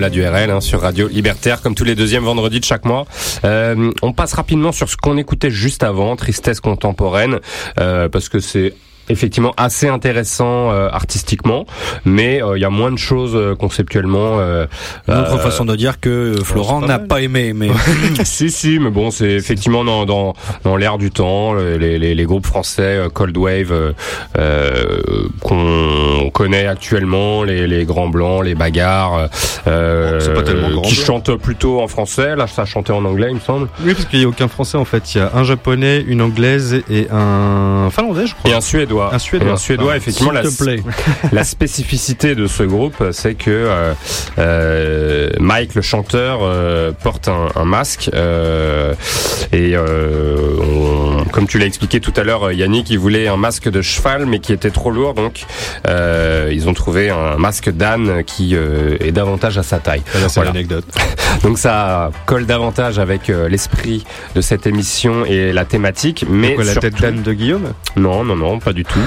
Au-delà du RL hein, sur Radio Libertaire, comme tous les deuxièmes vendredis de chaque mois. Euh, on passe rapidement sur ce qu'on écoutait juste avant, Tristesse contemporaine, euh, parce que c'est effectivement assez intéressant euh, artistiquement, mais euh, il y a moins de choses euh, conceptuellement. Euh, Une autre euh, façon de dire que Florent pas n'a pas aimé, mais [laughs] si si mais bon c'est effectivement dans dans, dans l'air du temps les, les, les groupes français euh, Cold Wave qu'on connaît actuellement les, les grands blancs les bagarres euh, pas tellement grand qui blanc. chantent plutôt en français là ça chantait en anglais il me semble Oui, parce qu'il n'y a aucun français en fait. Il y a un japonais, une anglaise et un finlandais, je crois. et un suédois Un Suédois. Et un suédois Ah, effectivement la, plaît. [laughs] spécificité de ce groupe, c'est que euh, euh, Mike, le chanteur, euh, porte un, un masque et on- comme tu l'as expliqué tout à l'heure, Yannick, il voulait un masque de cheval, mais qui était trop lourd, donc ils ont trouvé un masque d'âne qui est davantage à sa taille. Voilà, c'est Voilà. l'anecdote. [laughs] Donc ça colle davantage avec l'esprit de cette émission et la thématique, mais Quoi, la surtout- tête d'âne de Guillaume? Non, non, non, pas du tout. [laughs]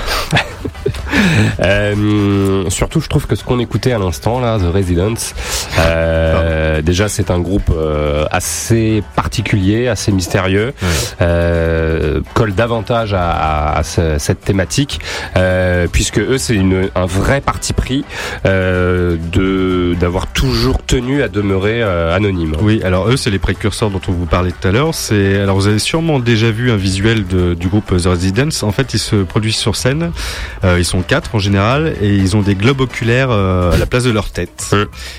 Euh, surtout, je trouve que ce qu'on écoutait à l'instant, là, The Residents, euh, déjà c'est un groupe euh, assez particulier, assez mystérieux, colle davantage à, à- à ce- cette thématique, puisque eux c'est un vrai parti pris de d'avoir toujours tenu à demeurer anonyme. Oui, alors eux, c'est les précurseurs dont on vous parlait tout à l'heure. C'est alors vous avez sûrement déjà vu un visuel de- du groupe The Residents. En fait, ils se produisent sur scène. Euh, ils sont quatre en général et ils ont des globes oculaires euh, à la place de leur tête.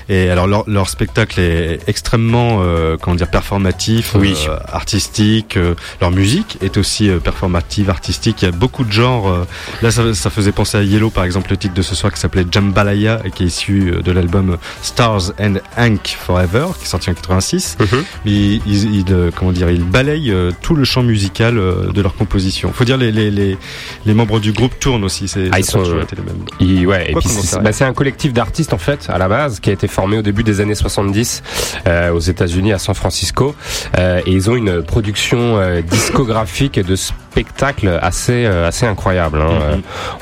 Et alors leur, leur spectacle est extrêmement euh, comment dire performatif, Oui. artistique. Leur musique est aussi performative, artistique. Il y a beaucoup de genres. là, ça, ça faisait penser à Yellow, par exemple, le titre de ce soir qui s'appelait Jambalaya et qui est issu de l'album Stars and Hank Forever, qui est sorti en 86. Mhm. Mais ils, ils- ils, comment dire, ils balayent tout le champ musical de leur composition. Faut dire les les les, les membres du groupe tournent aussi. C'est Ah, ils sont, été les mêmes. ils- ouais, et puis c'est bah, c'est un collectif d'artistes en fait à la base qui a été formé au début des années 70 euh, aux États-Unis à San Francisco euh, et ils ont une production euh, discographique et de spectacle assez euh, assez incroyable. hein. Euh,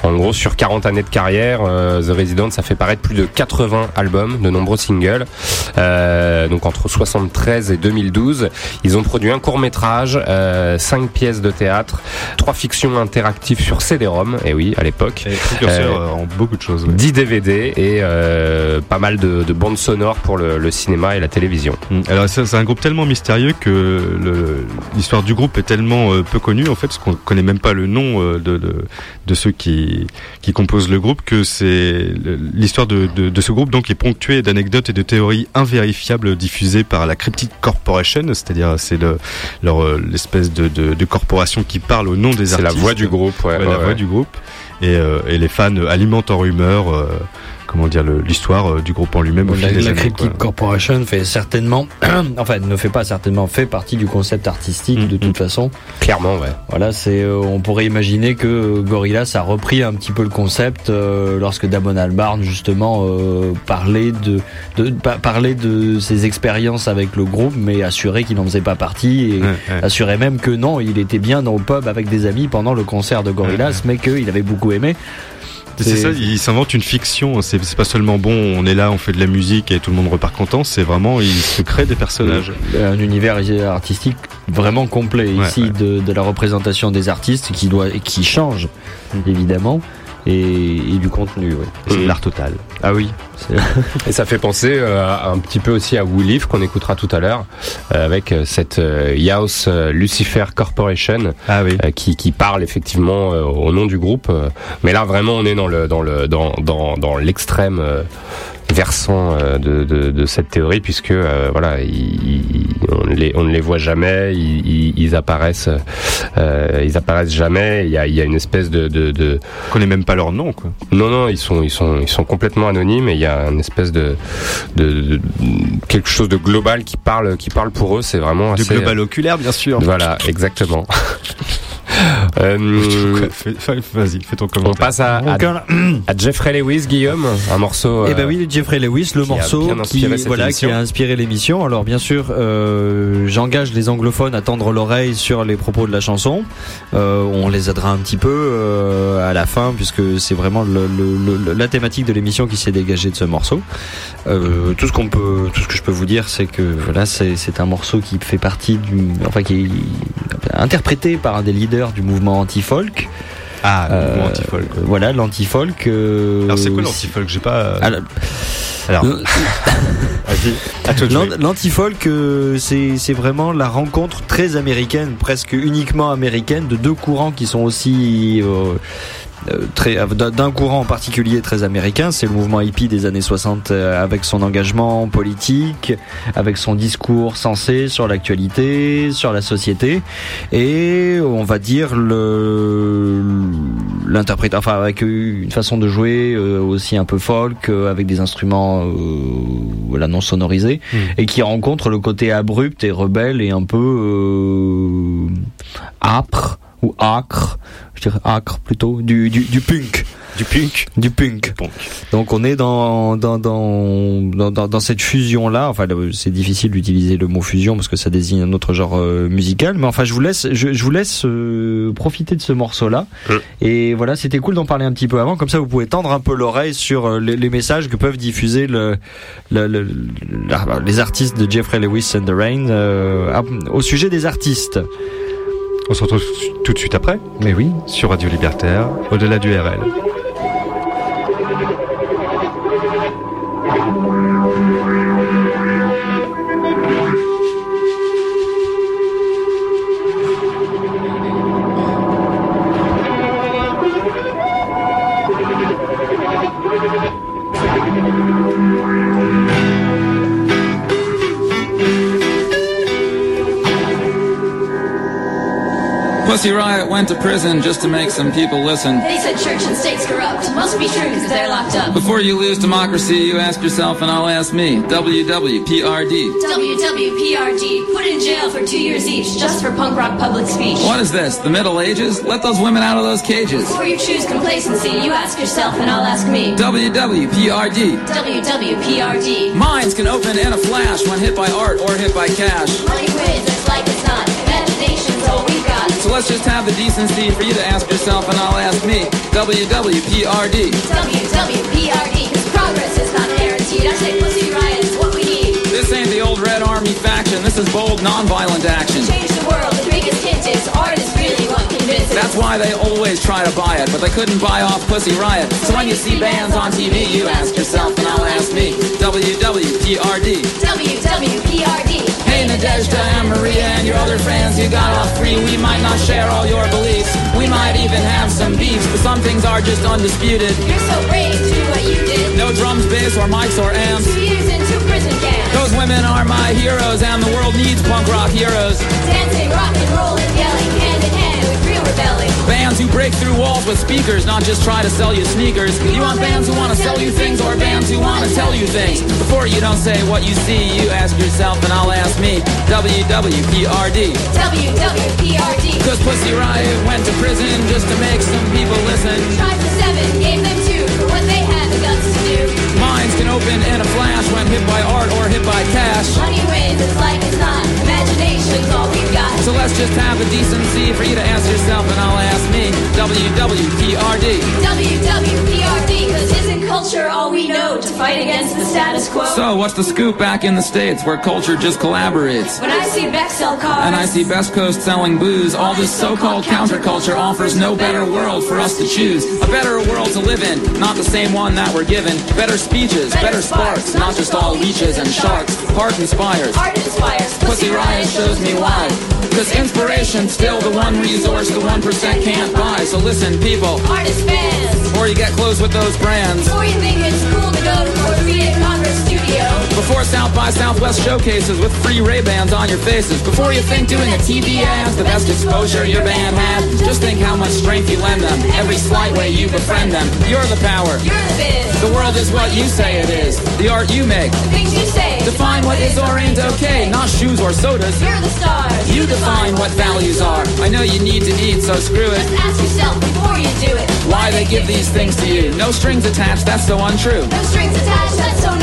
en gros, sur 40 années de carrière, euh, The Resident ça fait paraître plus de 80 albums, de nombreux singles. Euh, donc entre 73 et 2012, ils ont produit un court métrage, euh, cinq pièces de théâtre, trois fictions interactives sur CD-ROM. Et oui, à l'époque. Euh, euh, en beaucoup de choses. ouais. 10 DVD et euh, pas mal de, de bandes sonores pour le, le cinéma et la télévision. Mm. Alors c'est c'est un groupe tellement mystérieux que l'histoire du groupe est tellement euh, peu connue en fait, parce qu'on connaît même pas le nom de, de, de ceux qui, qui composent le groupe, que c'est l'histoire de, ce groupe donc est ponctuée d'anecdotes et de théories invérifiables diffusées par la Cryptic Corporation, c'est-à-dire c'est l'espèce de, corporation qui parle au nom des C'est artistes. la voix du groupe, ouais. Ouais, ouais, la voix du groupe. Et, euh, et les fans alimentent en rumeur, euh, comment dire, l'histoire euh, du groupe en lui-même au Bon, fil la, des la années, Cryptic quoi. Corporation fait certainement, [clears throat] enfin ne fait pas certainement, fait partie du concept artistique de toute façon. Clairement, ouais. Voilà, c'est, euh, on pourrait imaginer que Gorillaz a repris un petit peu le concept euh, lorsque Damon Albarn justement euh, parlait de, de pa- parlait de ses expériences avec le groupe, mais assurait qu'il n'en faisait pas partie et Ouais, ouais. assurait même que non, il était bien dans le pub avec des amis pendant le concert de Gorillaz, mais qu'il avait beaucoup aimé. C'est ça, il s'invente une fiction. C'est pas seulement bon, on est là, on fait de la musique et tout le monde repart content. C'est vraiment, il se crée des personnages. un univers artistique vraiment complet Ouais, ici De, de la représentation des artistes qui doit et qui change évidemment et, et du contenu ouais. C'est Mhm. l'art total. ah oui Et ça fait penser euh, à- un petit peu aussi à Woolif qu'on écoutera tout à l'heure euh, avec euh, cette Yaos Lucifer Corporation Ah oui. qui, qui parle effectivement au nom du groupe. mais là vraiment on est dans le dans le dans dans, dans l'extrême versant de, de, de cette théorie puisque euh, voilà ils- ils- on, ne les, on ne les voit jamais ils, ils- ils apparaissent euh, ils apparaissent jamais il y a, il y a une espèce de, de, de On connaît même pas leur nom, quoi. non, non, ils sont, ils sont, ils sont complètement anonymes et il y a une espèce de, de, de- quelque chose de global qui parle, qui parle pour eux. C'est vraiment Du assez. global oculaire, bien sûr. Voilà, exactement. [laughs] Euh, [laughs] Fais- fais- Vas-y, fais ton on commentaire. passe à, à, à Jeffrey Lewis, Guillaume, un morceau. Eh ben euh, oui, Jeffrey Lewis, le a morceau qui, voilà, qui a inspiré l'émission. Alors bien sûr, euh, j'engage les anglophones à tendre l'oreille sur les propos de la chanson. Euh, on les aidera un petit peu euh, à la fin, puisque c'est vraiment le, le- le- la thématique de l'émission qui s'est dégagée de ce morceau. Euh, tout ce qu'on peut, tout ce que je peux vous dire, c'est que voilà, c'est c'est un morceau qui fait partie du, enfin qui est interprété par un des leaders du mouvement anti-folk. Ah, le mouvement Euh, anti-folk. Voilà, l'anti-folk. euh, Alors c'est quoi l'anti-folk J'ai pas. Alors, Alors, Euh, [laughs] jouer. L'an- L'anti-folk, euh, c'est vraiment la rencontre très américaine, presque uniquement américaine, de deux courants qui sont aussi euh, très euh, d'un courant en particulier très américain, c'est le mouvement hippie des années 60 euh, avec son engagement politique, avec son discours sensé sur l'actualité, sur la société, et on va dire le l'interprète, enfin avec une façon de jouer euh, aussi un peu folk, euh, avec des instruments euh, voilà non sonorisés, Mm. et qui rencontre le côté abrupt et rebelle et un peu euh, âpre ou acre, je dirais acre plutôt, du, du, du punk. Du punk Du punk. Donc on est dans dans dans dans, dans- cette fusion là. Enfin c'est difficile d'utiliser le mot fusion parce que ça désigne un autre genre euh, musical. Mais enfin je vous laisse je, je vous laisse euh, profiter de ce morceau là. Et voilà c'était cool d'en parler un petit peu avant. Comme ça vous pouvez tendre un peu l'oreille sur euh, les, les messages que peuvent diffuser le, le- le- la- les artistes de Jeffrey Lewis and the Rain euh, à- au sujet des artistes. On se retrouve tout de suite après. Mais oui. Sur Radio Libertaire, au-delà du RL. Pussy Riot went to prison just to make some people listen. They said church and state's corrupt. Must be true because they're locked up. Before you lose democracy, you ask yourself and I'll ask me. WWPRD. WWPRD, put in jail for two years each just for punk rock public speech. What is this? The Middle Ages? Let those women out of those cages. Before you choose complacency, you ask yourself and I'll ask me. WWPRD. WWPRD. Minds can open in a flash when hit by art or hit by cash. Money wins, So let's just have the decency for you to ask yourself and I'll ask me. WWPRD. WWPRD, because progress is not guaranteed. I say pussy riot is what we need. This ain't the old Red Army faction. This is bold, nonviolent action. Change the world, the biggest hint is art is really what convinces. That's why they always try to buy it, but they couldn't buy off Pussy Riot. So when you see bands on TV, you ask yourself and I'll ask me. WWPRD. WWPRD. Hey Nadezhda and Maria and your other friends, you got off free. We might not share all your beliefs. We might even have some beefs, but some things are just undisputed. You're so brave to do what you did. No drums, bass, or mics or amps. Two years into prison camp. Those women are my heroes, and the world needs punk rock heroes. Dancing, rock and rolling, yelling, hand in hand with real rebelling. Bands who break through walls with speakers, not just try to sell you sneakers. You want bands who want to sell you things, or bands who want to tell you things. Before you don't say what you see, you ask yourself, and I'll ask me. WWPRD. WWPRD. Cause Pussy Riot went to prison just to make some people listen. Tried for seven, gave them two for what they had the guts to do. Minds can open in a flash when hit by art or hit by cash. Money wins, it's like it's not. So let's just have the decency for you to ask yourself, and I'll ask me. WWPRD. WWPRD, we know to fight against the status quo? So what's the scoop back in the States where culture just collaborates? when I see Bexel cars, And I see Best Coast selling booze. All this so-called counterculture offers no better world for us to choose. A better world to live in, not the same one that we're given. Better speeches, better sparks, not just all leeches and sharks. Heart inspires. art inspires. Pussy Riot shows me why. Cause inspiration's still the one resource the 1% can't buy. So listen, people, Artist fans, before you get close with those brands. before you think it's cool Before South by Southwest showcases with free Ray-Bans on your faces. Before you think doing a TV ad's the best exposure your band has, Just think how much strength you lend them. Every slight way you befriend them. You're the power. You're the biz, The world is what you say it is. The art you make. the things you say. Define what is or ain't okay. Not shoes or sodas. You're the stars. You define what values are. I know you need to eat, so screw it. Just ask yourself before you do it. Why they give these things to you? No strings attached, that's so untrue. No strings attached, that's so naive. You're shaping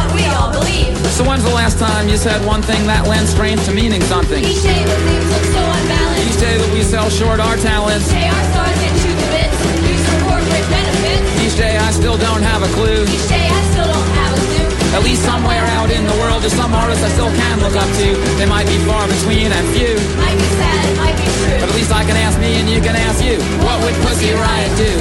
what we all believe. So when's the last time you said one thing that lends strength to meaning something? Each day that things look so unbalanced. Each day that we sell short our talents. Each day our stars get the bits. Use for corporate benefits. Each day I still don't have a clue. Each day I still don't have a clue. At least somewhere out in the world there's some artists I still can look up to. They might be far between and few. Might be sad, it might be true. But at least I can ask me and you can ask you. What would Pussy Riot do?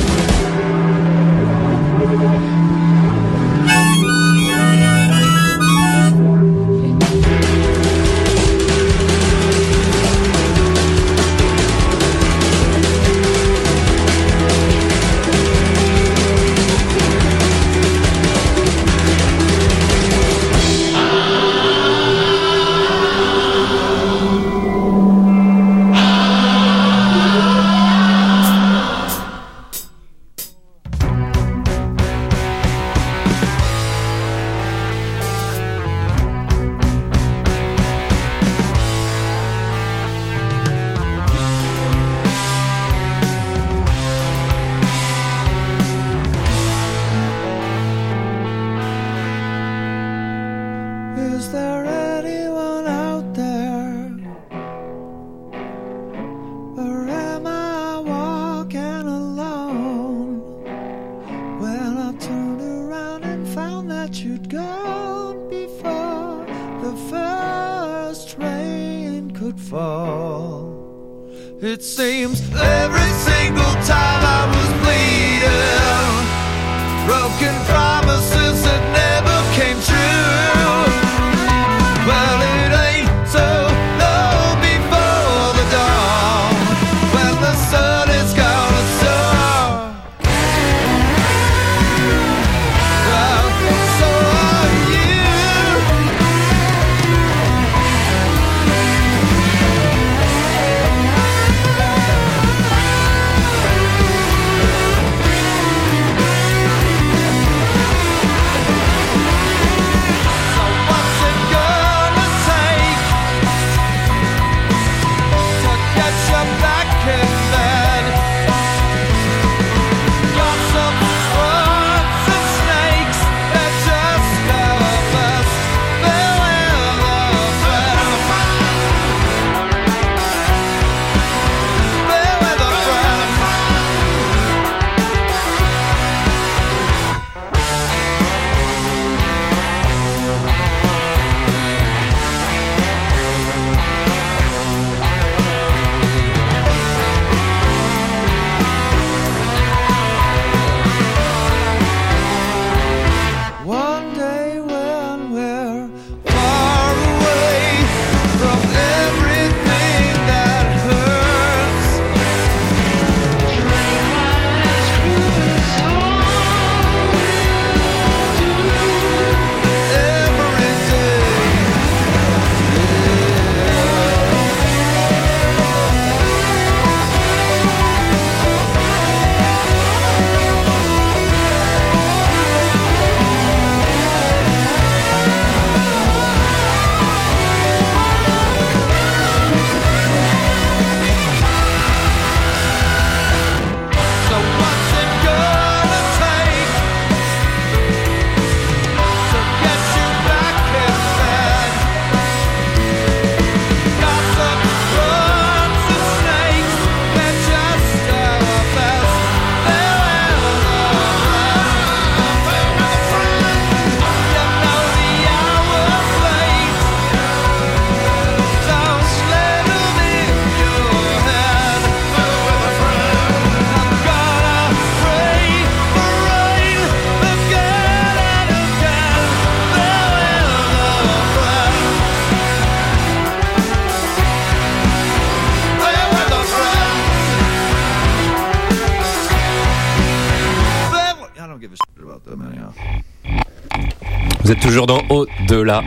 It seems every single time I was bleeding, broken êtes toujours dans Au-delà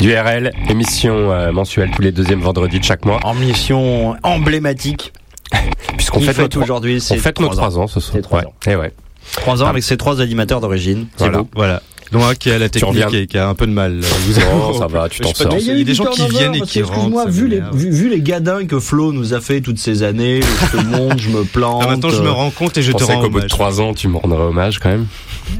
du RL, émission euh, mensuelle tous les deuxièmes vendredis de chaque mois. En mission emblématique. [laughs] Puisqu'on fête, fête aujourd'hui, on c'est fête nos trois trois ans ce soir. C'est trois Ouais. ans. Eh ouais. Trois ans avec ses trois animateurs d'origine. C'est Voilà. beau. Voilà. Donc, un qui a la technique et qui a un peu de mal. Vous [laughs] Non, ça va, tu t'en sors. Il y a des gens qui viennent et qui rentrent. ça vu les, vu, vu les gadins que Flo nous a fait toutes ces années, je te monte, je me plante. Ah, maintenant, je me euh, rends compte et je Je te rends qu'au bout de hommage. trois ans, tu me rendrais hommage quand même.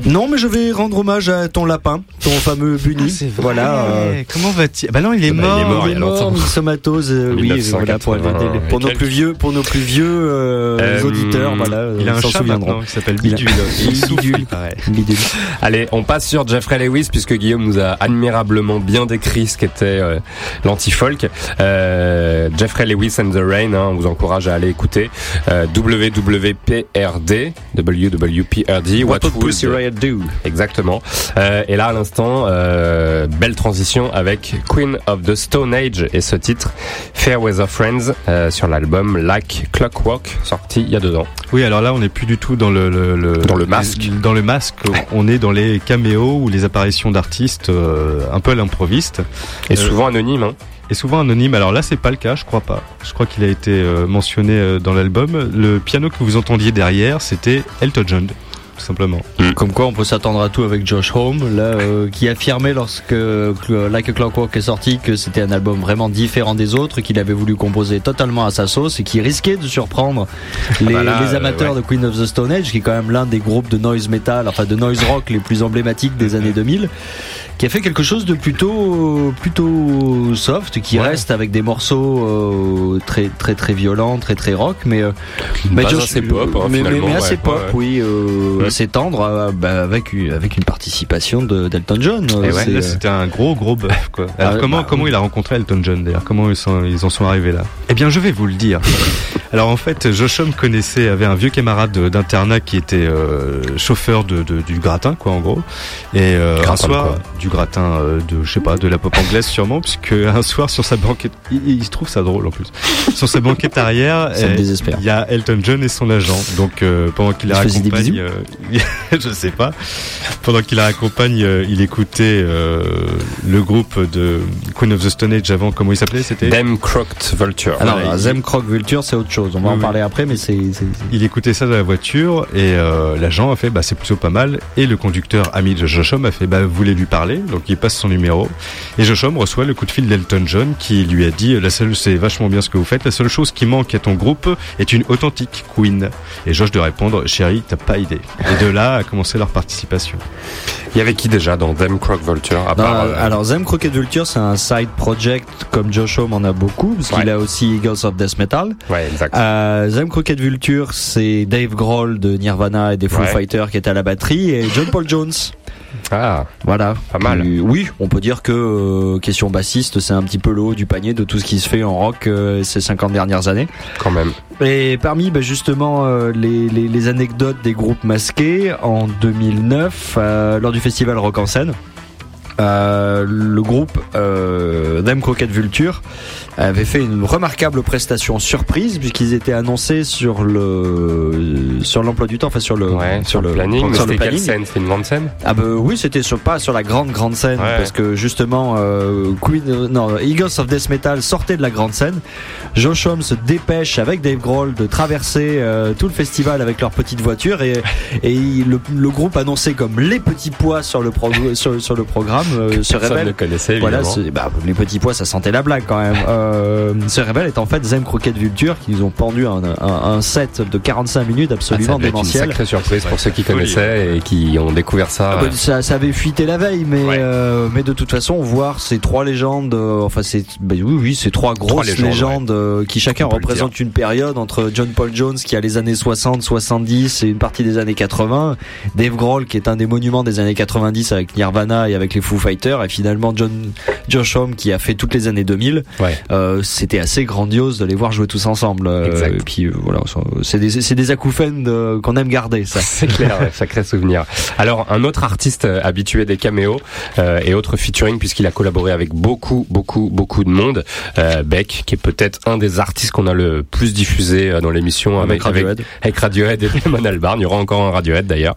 Non, mais je vais rendre hommage à ton lapin, ton fameux Bunny. voilà. euh, Comment va-t-il? Bah non, il est Bah, mort. il est mort, il y a mort, longtemps. myxomatose, euh, oui, 1980, voilà, pour, nos plus vieux, pour nos plus vieux euh, Euh, auditeurs, voilà, Il a un chat maintenant qui s'appelle Bidule. [laughs] Bidule. Bidule. Allez, on passe sur Jeffrey Lewis puisque Guillaume nous a admirablement bien décrit ce qu'était euh, l'anti-folk. Euh, Jeffrey Lewis and the Rain, hein, on vous encourage à aller écouter. Euh, WWPRD, WWPRD, What would would- Pussy Riot do? Exactement. Euh, et là, à l'instant, euh, belle transition avec Queen of the Stone Age et ce titre Fair Weather Friends euh, sur l'album Like Clockwork sorti il y a deux ans. Oui, alors là, on n'est plus du tout dans le, le- le- Dans le masque. Dans le masque, on est dans les caméos ou les apparitions d'artistes euh, un peu à l'improviste. Et souvent anonyme. Hein. Et souvent anonyme. Alors là, c'est pas le cas, je crois pas. Je crois qu'il a été mentionné dans l'album. Le piano que vous entendiez derrière, c'était Elton John, tout simplement. Comme quoi, on peut s'attendre à tout avec Josh Home, là, euh, qui affirmait lorsque euh, Like a Clockwork est sorti que c'était un album vraiment différent des autres, qu'il avait voulu composer totalement à sa sauce et qui risquait de surprendre les, bah là, les amateurs euh, de Queen of the Stone Age, qui est quand même l'un des groupes de noise metal, enfin de noise rock les plus emblématiques des années 2000. Qui a fait quelque chose de plutôt plutôt soft, qui Ouais. reste avec des morceaux euh, très très très violents, très très rock, mais euh, mais base assez pop, hein, mais, assez pop, ouais. oui, euh, assez tendre, euh, bah, avec une- avec une participation de d'Elton John. euh, c'était un gros gros bœuf quoi. Alors Ah, comment bah, comment il a rencontré Elton John d'ailleurs? Comment ils, sont, ils en sont arrivés là? Eh bien, je vais vous le dire. Alors en fait, Josh Homme connaissait avait un vieux camarade de- d'internat qui était euh, chauffeur de, de- du gratin quoi en gros. Et euh, un soir quoi du gratin euh, de je sais pas de la pop anglaise sûrement puisque [laughs] un soir sur sa banquette il, il se trouve ça drôle en plus. Sur sa banquette arrière, [laughs] il y a Elton John et son agent. Donc euh, pendant qu'il Il la raccompagne, euh, [laughs] je sais pas. Pendant qu'il la raccompagne, euh, il écoutait euh, le groupe de Queen of the Stone Age avant. Comment il s'appelait C'était? Them Crocked Vulture. Alors, Voilà, il- Zem Croc Vulture, c'est autre chose. On va Oui, en oui. parler après, mais c'est c'est- Il écoutait ça dans la voiture et euh, l'agent a fait bah c'est plutôt pas mal et le conducteur ami de Josh Homme a fait bah vous voulez lui parler? Donc il passe son numéro et Josh Homme reçoit le coup de fil d'Elton John qui lui a dit la seule c'est vachement bien ce que vous faites la seule chose qui manque à ton groupe est une authentique Queen et Josh de répondre chérie t'as pas idée et de là a commencé leur participation Il y avait qui déjà dans Them Crocked Vulture à Non, part, euh, alors Zem Crooked Vulture, c'est un side project comme Josh Homme en a beaucoup, parce qu'il a aussi Eagles of Death Metal. Ouais, exact. Euh, Zem Crooked Vulture, c'est Dave Grohl de Nirvana et des Foo Ouais. Fighters qui est à la batterie et John Paul Jones. Ah, Voilà. Pas mal. Et oui, on peut dire que euh, question bassiste, c'est un petit peu le haut du panier de tout ce qui se fait en rock euh, ces 50 dernières années. quand même. Et parmi bah, justement euh, les, les, les anecdotes des groupes masqués en 2009 euh, lors du festival Rock en scène. Euh, le groupe euh, Them Crooked Vulture avait fait une remarquable prestation surprise puisqu'ils étaient annoncés sur le sur l'emploi du temps, enfin sur le Ouais, sur le planning. Mais sur le planning. scène? C'était une grande scène? Ah bah oui, c'était sur pas sur la grande grande scène Ouais. parce que justement euh, Queen euh, non Eagles of Death Metal sortait de la grande scène. Josh Homme se dépêche avec Dave Grohl de traverser euh, tout le festival avec leur petite voiture et et le, le groupe annoncé comme les petits pois sur le sur le programme euh, se révèle connaissait voilà, c'est- bah, les petits pois, ça sentait la blague quand même. [laughs] Euh, se révèle est en fait Zem Croquette Vulture qui nous ont pendu un, un, un set de 45 minutes Ah, absolument devait être une démentiel. sacrée surprise pour ceux qui folie, connaissaient et qui ont découvert ça. Ah bah, ça, ça avait fuité la veille, mais Ouais. euh, mais de toute façon, voir ces trois légendes, euh, enfin c'est bah, oui oui, ces trois grosses légendes, légendes, euh, qui chacun représentent une période entre John Paul Jones qui a les années 60, 70 et une partie des années 80, Dave Grohl qui est un des monuments des années 90 avec Nirvana et avec les Foo Fighters, et finalement John Josh Homme qui a fait toutes les années 2000. Ouais. Euh, C'était assez grandiose de les voir jouer tous ensemble. euh, Exact. et puis euh, voilà, c'est des c'est des acouphènes euh, qu'on aime garder ça. C'est clair, ouais, [laughs] sacré souvenir. Alors, un autre artiste euh, habitué des caméos euh, et autres featuring, puisqu'il a collaboré avec beaucoup, beaucoup, beaucoup de monde, euh, Beck, qui est peut-être un des artistes qu'on a le plus diffusé dans l'émission Avec avec, Radiohead. avec Radiohead et Damon Albarn. Il y aura encore un Radiohead d'ailleurs.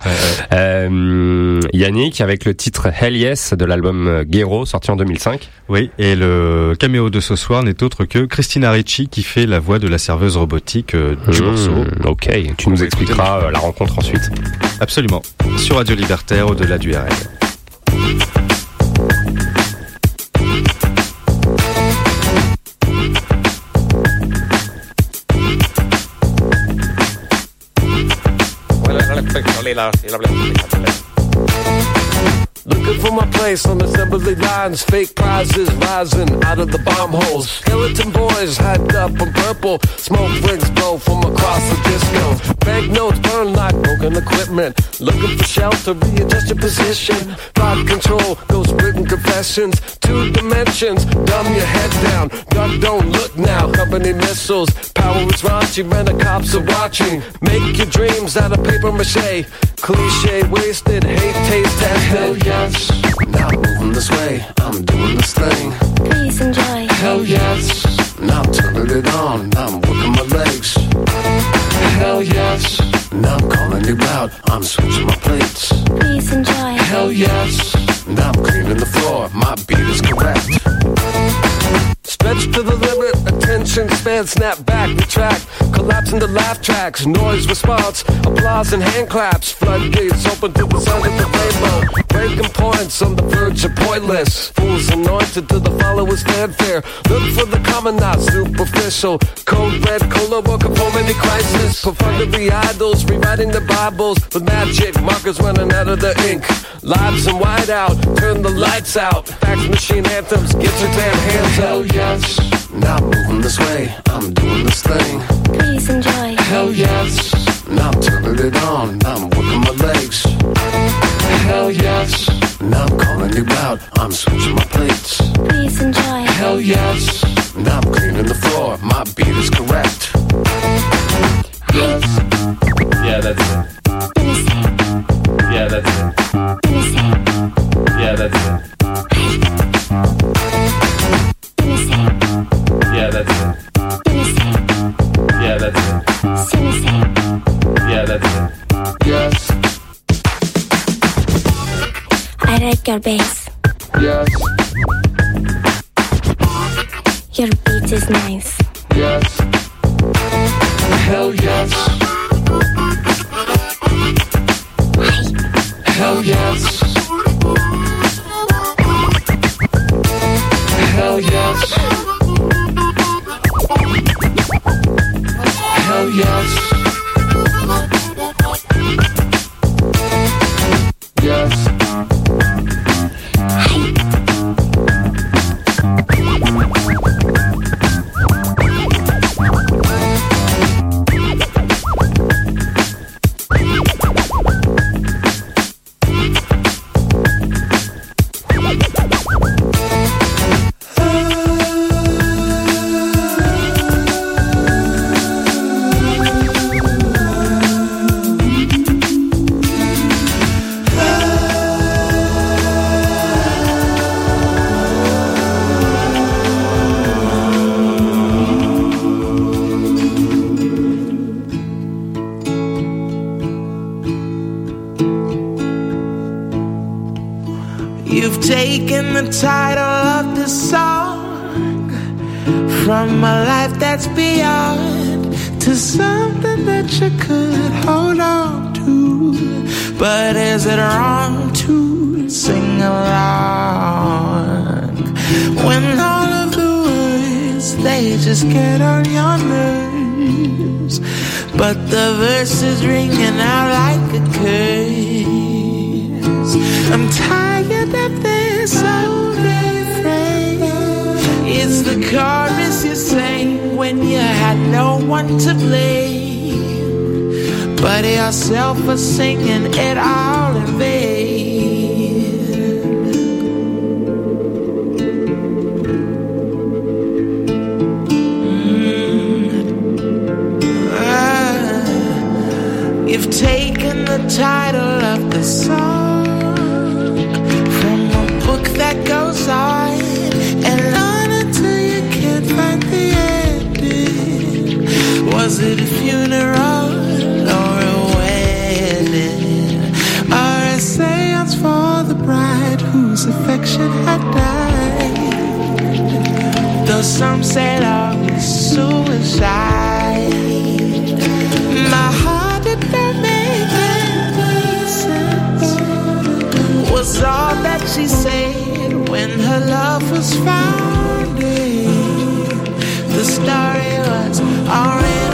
Euh, Yannick, avec le titre Hell Yes de l'album euh, Gero, sorti en 2005. oui et le caméo de ce soir n'est autre que Christina Ricci qui fait la voix de la serveuse robotique euh, du Mmh, morceau Ok, tu nous expliqueras euh, la rencontre ensuite. absolument sur Radio Libertaire au-delà du RL Looking for my place on assembly lines. Fake prizes rising out of the bomb holes. Skeleton boys hyped up on purple. Smoke rings blow from across the disco. Banknotes burn like broken equipment. Looking for shelter, readjust your position. Thought control, ghost written confessions. Two dimensions, dumb your head down. Duck don't look now. Company missiles, power is raunchy when the cops are watching. Make your dreams out of paper mache. Cliche wasted, hate taste tested. Hell yes, now I'm moving this way. I'm doing this thing. Please enjoy. Hell yes, now I'm turning it on. Now I'm working my legs. Hell yes, now I'm calling you out. I'm switching my plates. Please enjoy. Hell yes, now I'm cleaning the floor. My beat is correct. Stretch to the limit, attention span, snap back, retract. Collapse into laugh tracks. Noise response, applause and hand claps. Floodgates open to the sound of the rainbow. Breaking points on the verge of pointless. Fools anointed to the followers' fanfare. Look for the common, not superficial. Code red, cola, work up many crisis. Perfunctory idols rewriting the Bibles with magic markers running out of the ink. Lives white out, turn the lights out. Fax machine anthems, get your damn hands out. Yes. Now I'm moving this way, I'm doing this thing. Please enjoy. Hell yes. Now I'm turning it on, now I'm working my legs. Hell yes. Now I'm calling you out, I'm switching my plates. Please enjoy. Hell yes. Now I'm cleaning the floor, my beat is correct. Yes. Yeah, that's it. Yeah, that's it. Yeah, that's it. Your bass. Yes. Your beat is nice. Yes. Hell yes. Hell yes. Hell yes. Hell. Yes. That's beyond to something that you could hold on to. But is it wrong to sing along when all of the words they just get on your nerves? But the verses ringing out like a curse. I'm tired of this old refrain. It's the chorus you sang when you had no one to blame, but yourself for singing it all in vain. Mm. Ah, You've taken the title of the song it a funeral or a wedding or a seance for the bride whose affection had died? Though some said I was suicide, my heart did not make any sense was all that she said when her love was found? The story was all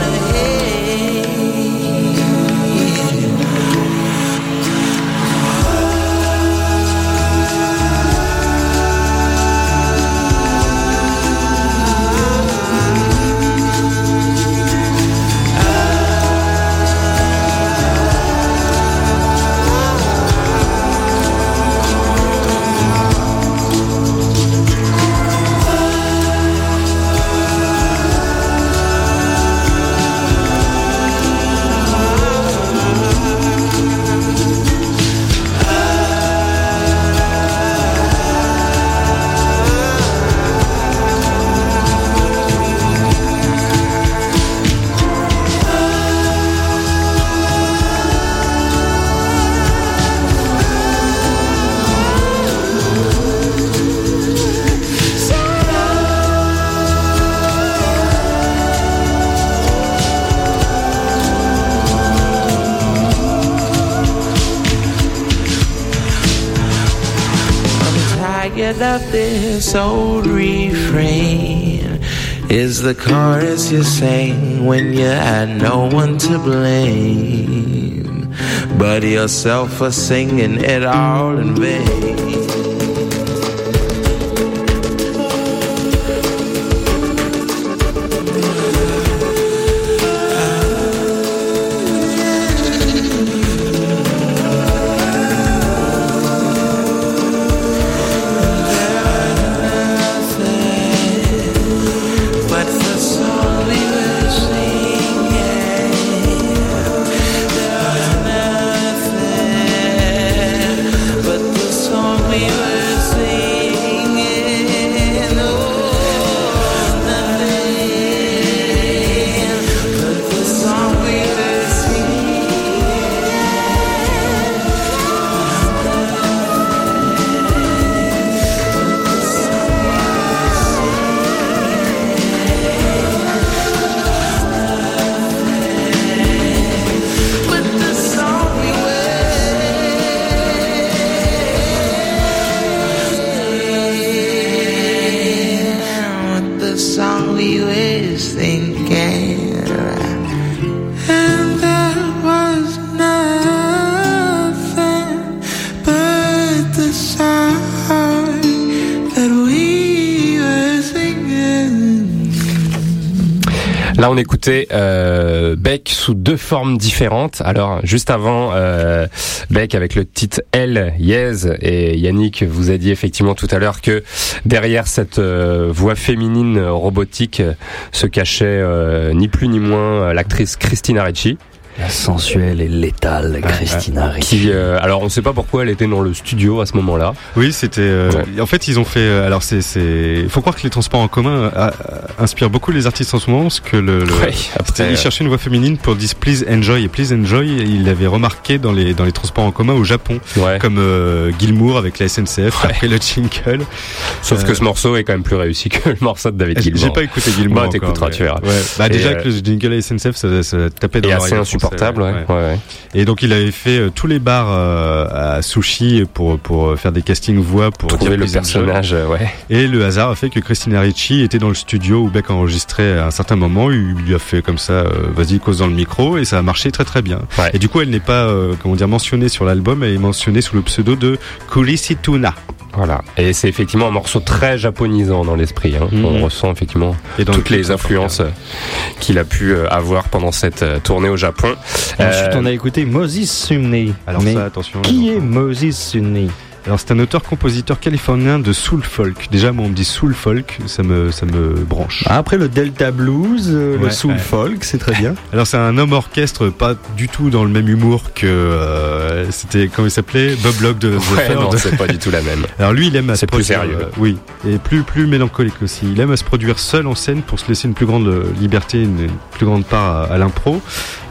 that this old refrain is the chorus you sang when you had no one to blame, but yourself for singing it all in vain. Écoutait euh, Beck sous deux formes différentes. Alors, juste avant, euh, Beck avec le titre Elle, Yes, et Yannick vous a dit effectivement tout à l'heure que derrière cette euh, voix féminine robotique euh, se cachait euh, ni plus ni moins euh, l'actrice Christina Ricci. La sensuelle et létale Christina Ricci. Qui, euh, alors, on ne sait pas pourquoi elle était dans le studio à ce moment-là. Oui, c'était. euh, En fait, ils ont fait. euh, Alors, c'est, c'est. Faut croire que les transports en commun euh, euh, inspirent beaucoup les artistes en ce moment, parce que le. le- Ouais, après, ils euh, cherchaient une voix féminine pour dire Please Enjoy et Please Enjoy. Il l'avait remarqué dans les dans les transports en commun au Japon, comme euh, Gilmour avec la SNCF après le jingle. Sauf Euh, que ce morceau est quand même plus réussi que le morceau de David Gilmour. j'ai pas écouté Gilmour. Bah, t'écouteras, tu verras. Ouais. Bah, déjà euh, que le jingle à SNCF, ça, ça tapait dans l'oreille des insupportable, Français, ouais. ouais, ouais. Et donc il avait fait euh, tous les bars euh, à sushi pour pour euh, faire des castings voix pour Trouver dire le personnage, euh, ouais. Et le hasard a fait que Christina Ricci était dans le studio où Beck enregistrait à un certain moment. Il lui a fait comme ça, euh, vas-y, cause dans le micro, et ça a marché très très bien. Et du coup, elle n'est pas, euh, comment dire, mentionnée sur l'album, elle est mentionnée sous le pseudo de Kulisituna. Voilà. Et c'est effectivement un morceau très japonisant dans l'esprit. Hein. Mhm. On ressent effectivement Et toutes les influences euh, qu'il a pu avoir pendant cette tournée au Japon. Et Ensuite, Euh, on a écouté Moses Sumney. Alors Mais ça, attention. Qui est Moses Sumney Alors c'est un auteur-compositeur californien de soul folk. Déjà, moi on me dit soul folk, ça me ça me branche. Ah, Après le Delta Blues, euh, le Soul ouais. Folk, c'est très bien. [laughs] Alors c'est un homme orchestre pas du tout dans le même humour que euh, c'était comment il s'appelait? Bob Locke de The Ouais, non, c'est pas du tout la même. [laughs] Alors lui il aime à se C'est plus produire, sérieux. euh, oui, et plus plus mélancolique aussi. Il aime à se produire seul en scène pour se laisser une plus grande liberté, une, une plus grande part à, à l'impro.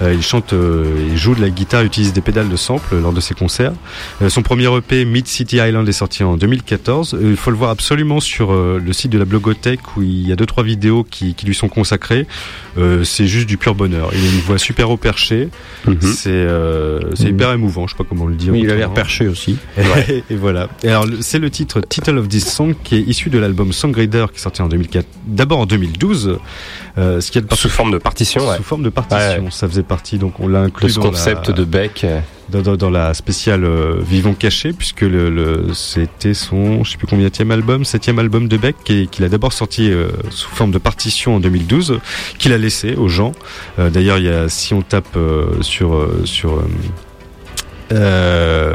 Euh, il chante, euh, il joue de la guitare, utilise des pédales de sample lors de ses concerts. Euh, son premier EP Mid City Island est sorti en 2014. Euh, il faut le voir absolument sur euh, le site de la Blogothèque où il y a deux trois vidéos qui, qui lui sont consacrées. Euh, c'est juste du pur bonheur. Il a une voix super haut perché. C'est euh, c'est hyper émouvant. Je sais pas comment le dire. Oui, il a l'air perché aussi. [laughs] Et, et voilà. Et alors, le- c'est le titre Title of This Song qui est issu de l'album Songreader qui est sorti en 2004. D'abord en 2012. Euh, ce qui est Sous forme de partition, ouais. Sous forme de partition. Ça faisait partie, donc on l'a inclus dans concept la- de Beck. Dans, la spéciale euh, Vivons cachés, puisque c'était son, je sais plus combien album, septième album de Beck, qui- qu'il a d'abord sorti euh, sous forme de partition en 2012, qu'il a laissé aux gens. Euh, D'ailleurs, il y a, si on tape euh, sur sur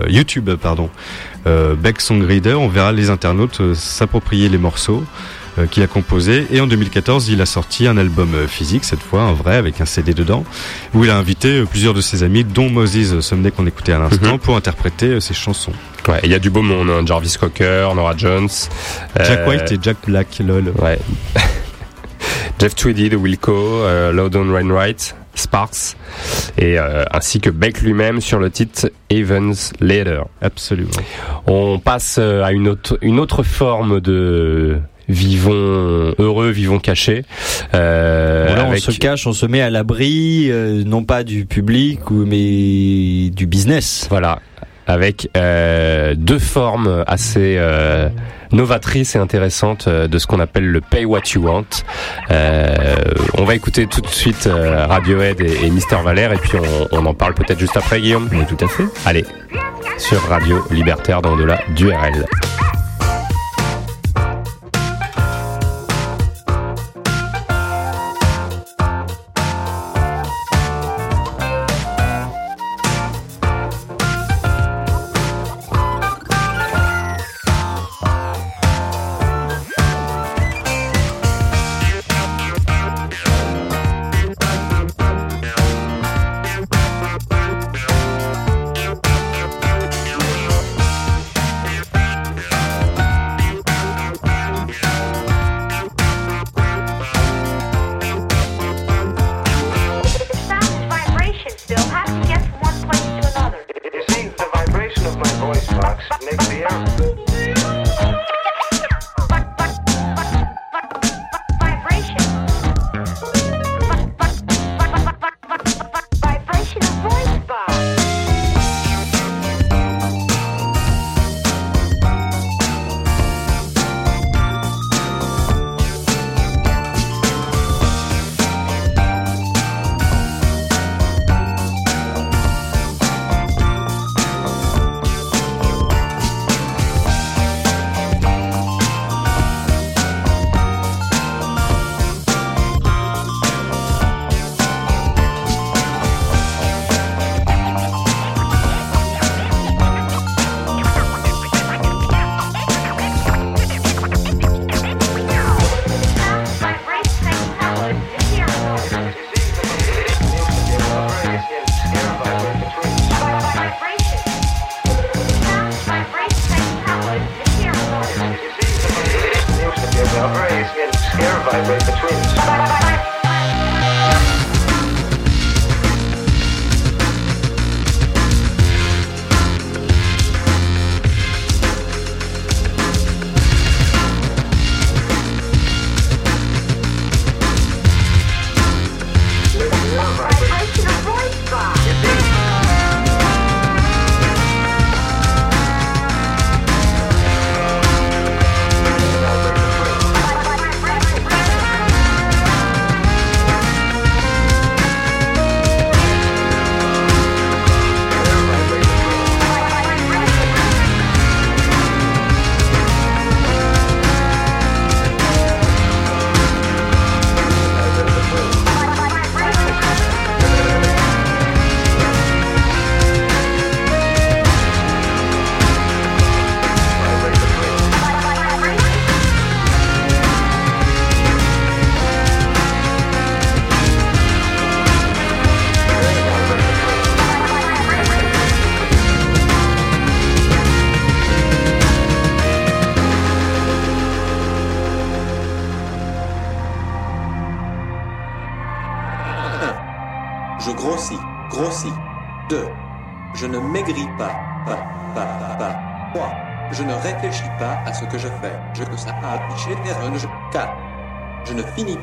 YouTube, pardon, Beck Songreader, on verra les internautes s'approprier les morceaux euh, qu'il a composés. Et en 2014, il a sorti un album euh, physique, cette fois, un vrai, avec un CD dedans, où il a invité euh, plusieurs de ses amis, dont Moses Sumney qu'on écoutait à l'instant, Mhm. pour interpréter ses chansons. Ouais, il y a du beau monde, hein. Jarvis Cocker, Nora Jones, Jack euh, White et Jack Black, lol. Ouais. [laughs] Jeff Tweedy de Wilco, euh, Loudon Wainwright, Sparks, et euh, ainsi que Beck lui-même sur le titre Evans Later. Absolument. On passe à une autre, une autre forme de vivons heureux, vivons cachés. Euh, Bon, là, avec- on se cache, on se met à l'abri, euh, non pas du public, ou, mais du business. Voilà. avec euh, deux formes assez euh, novatrices et intéressantes euh, de ce qu'on appelle le Pay What You Want. Euh, on va écouter tout de suite euh, Radiohead et, et Mister Valère et puis on, on en parle peut-être juste après Guillaume. Mais tout à fait. Allez, sur Radio Libertaire dans au-delà du RL.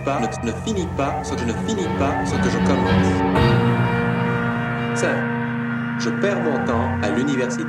Ne, ne pas ce que je ne finis pas ce que je commence. 5. Je perds mon temps à l'université.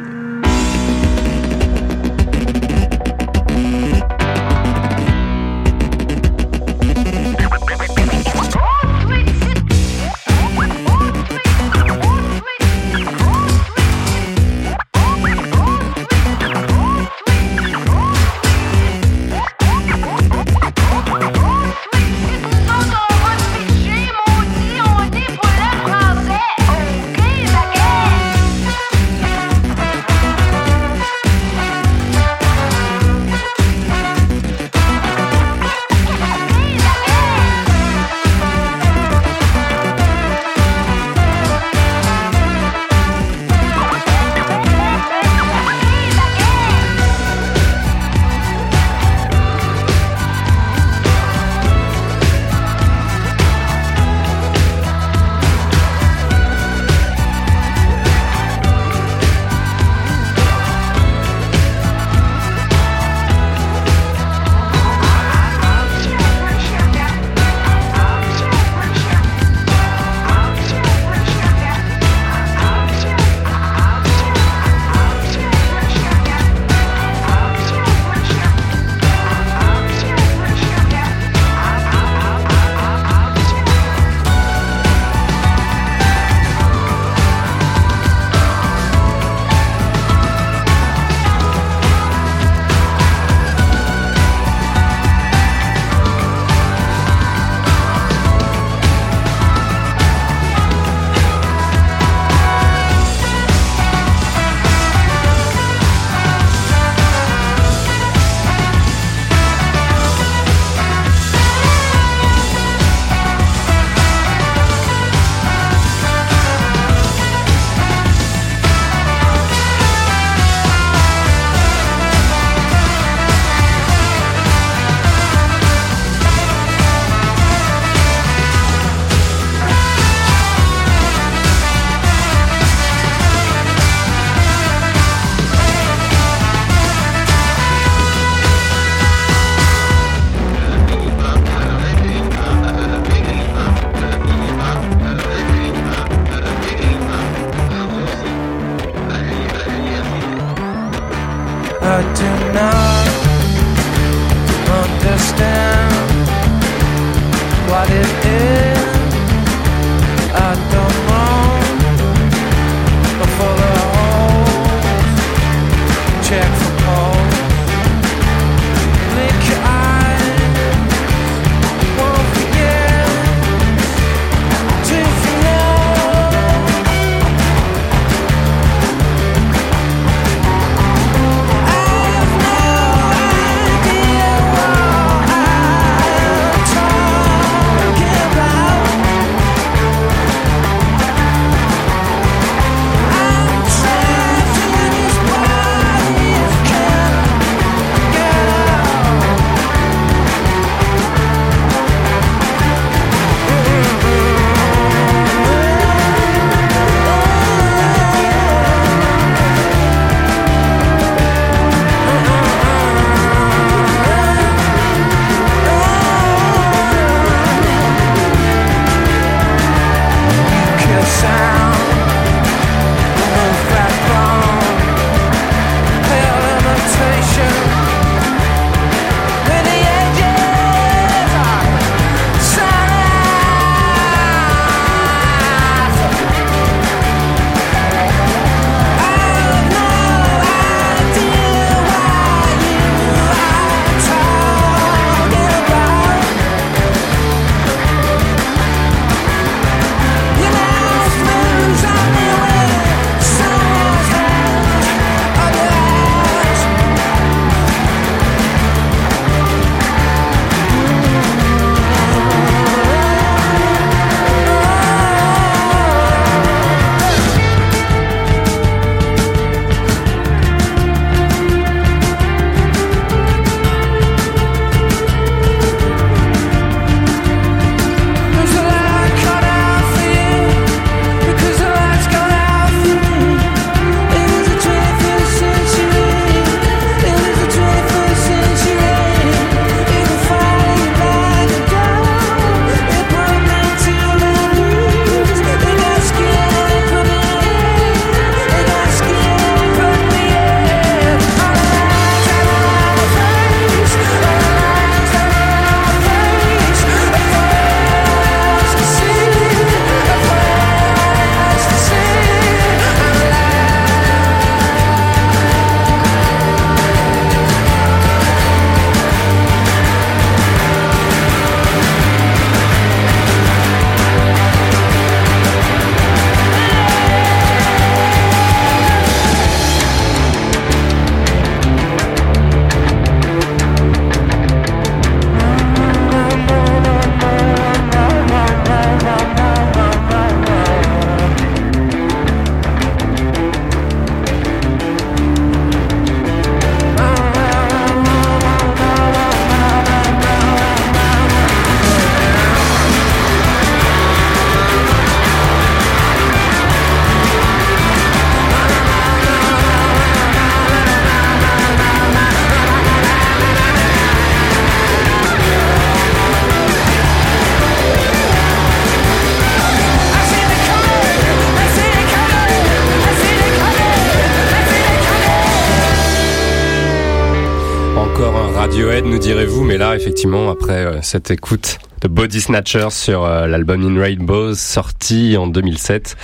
Effectivement, après euh, cette écoute de Body Snatchers sur euh, l'album In Rainbows, sorti en 2007,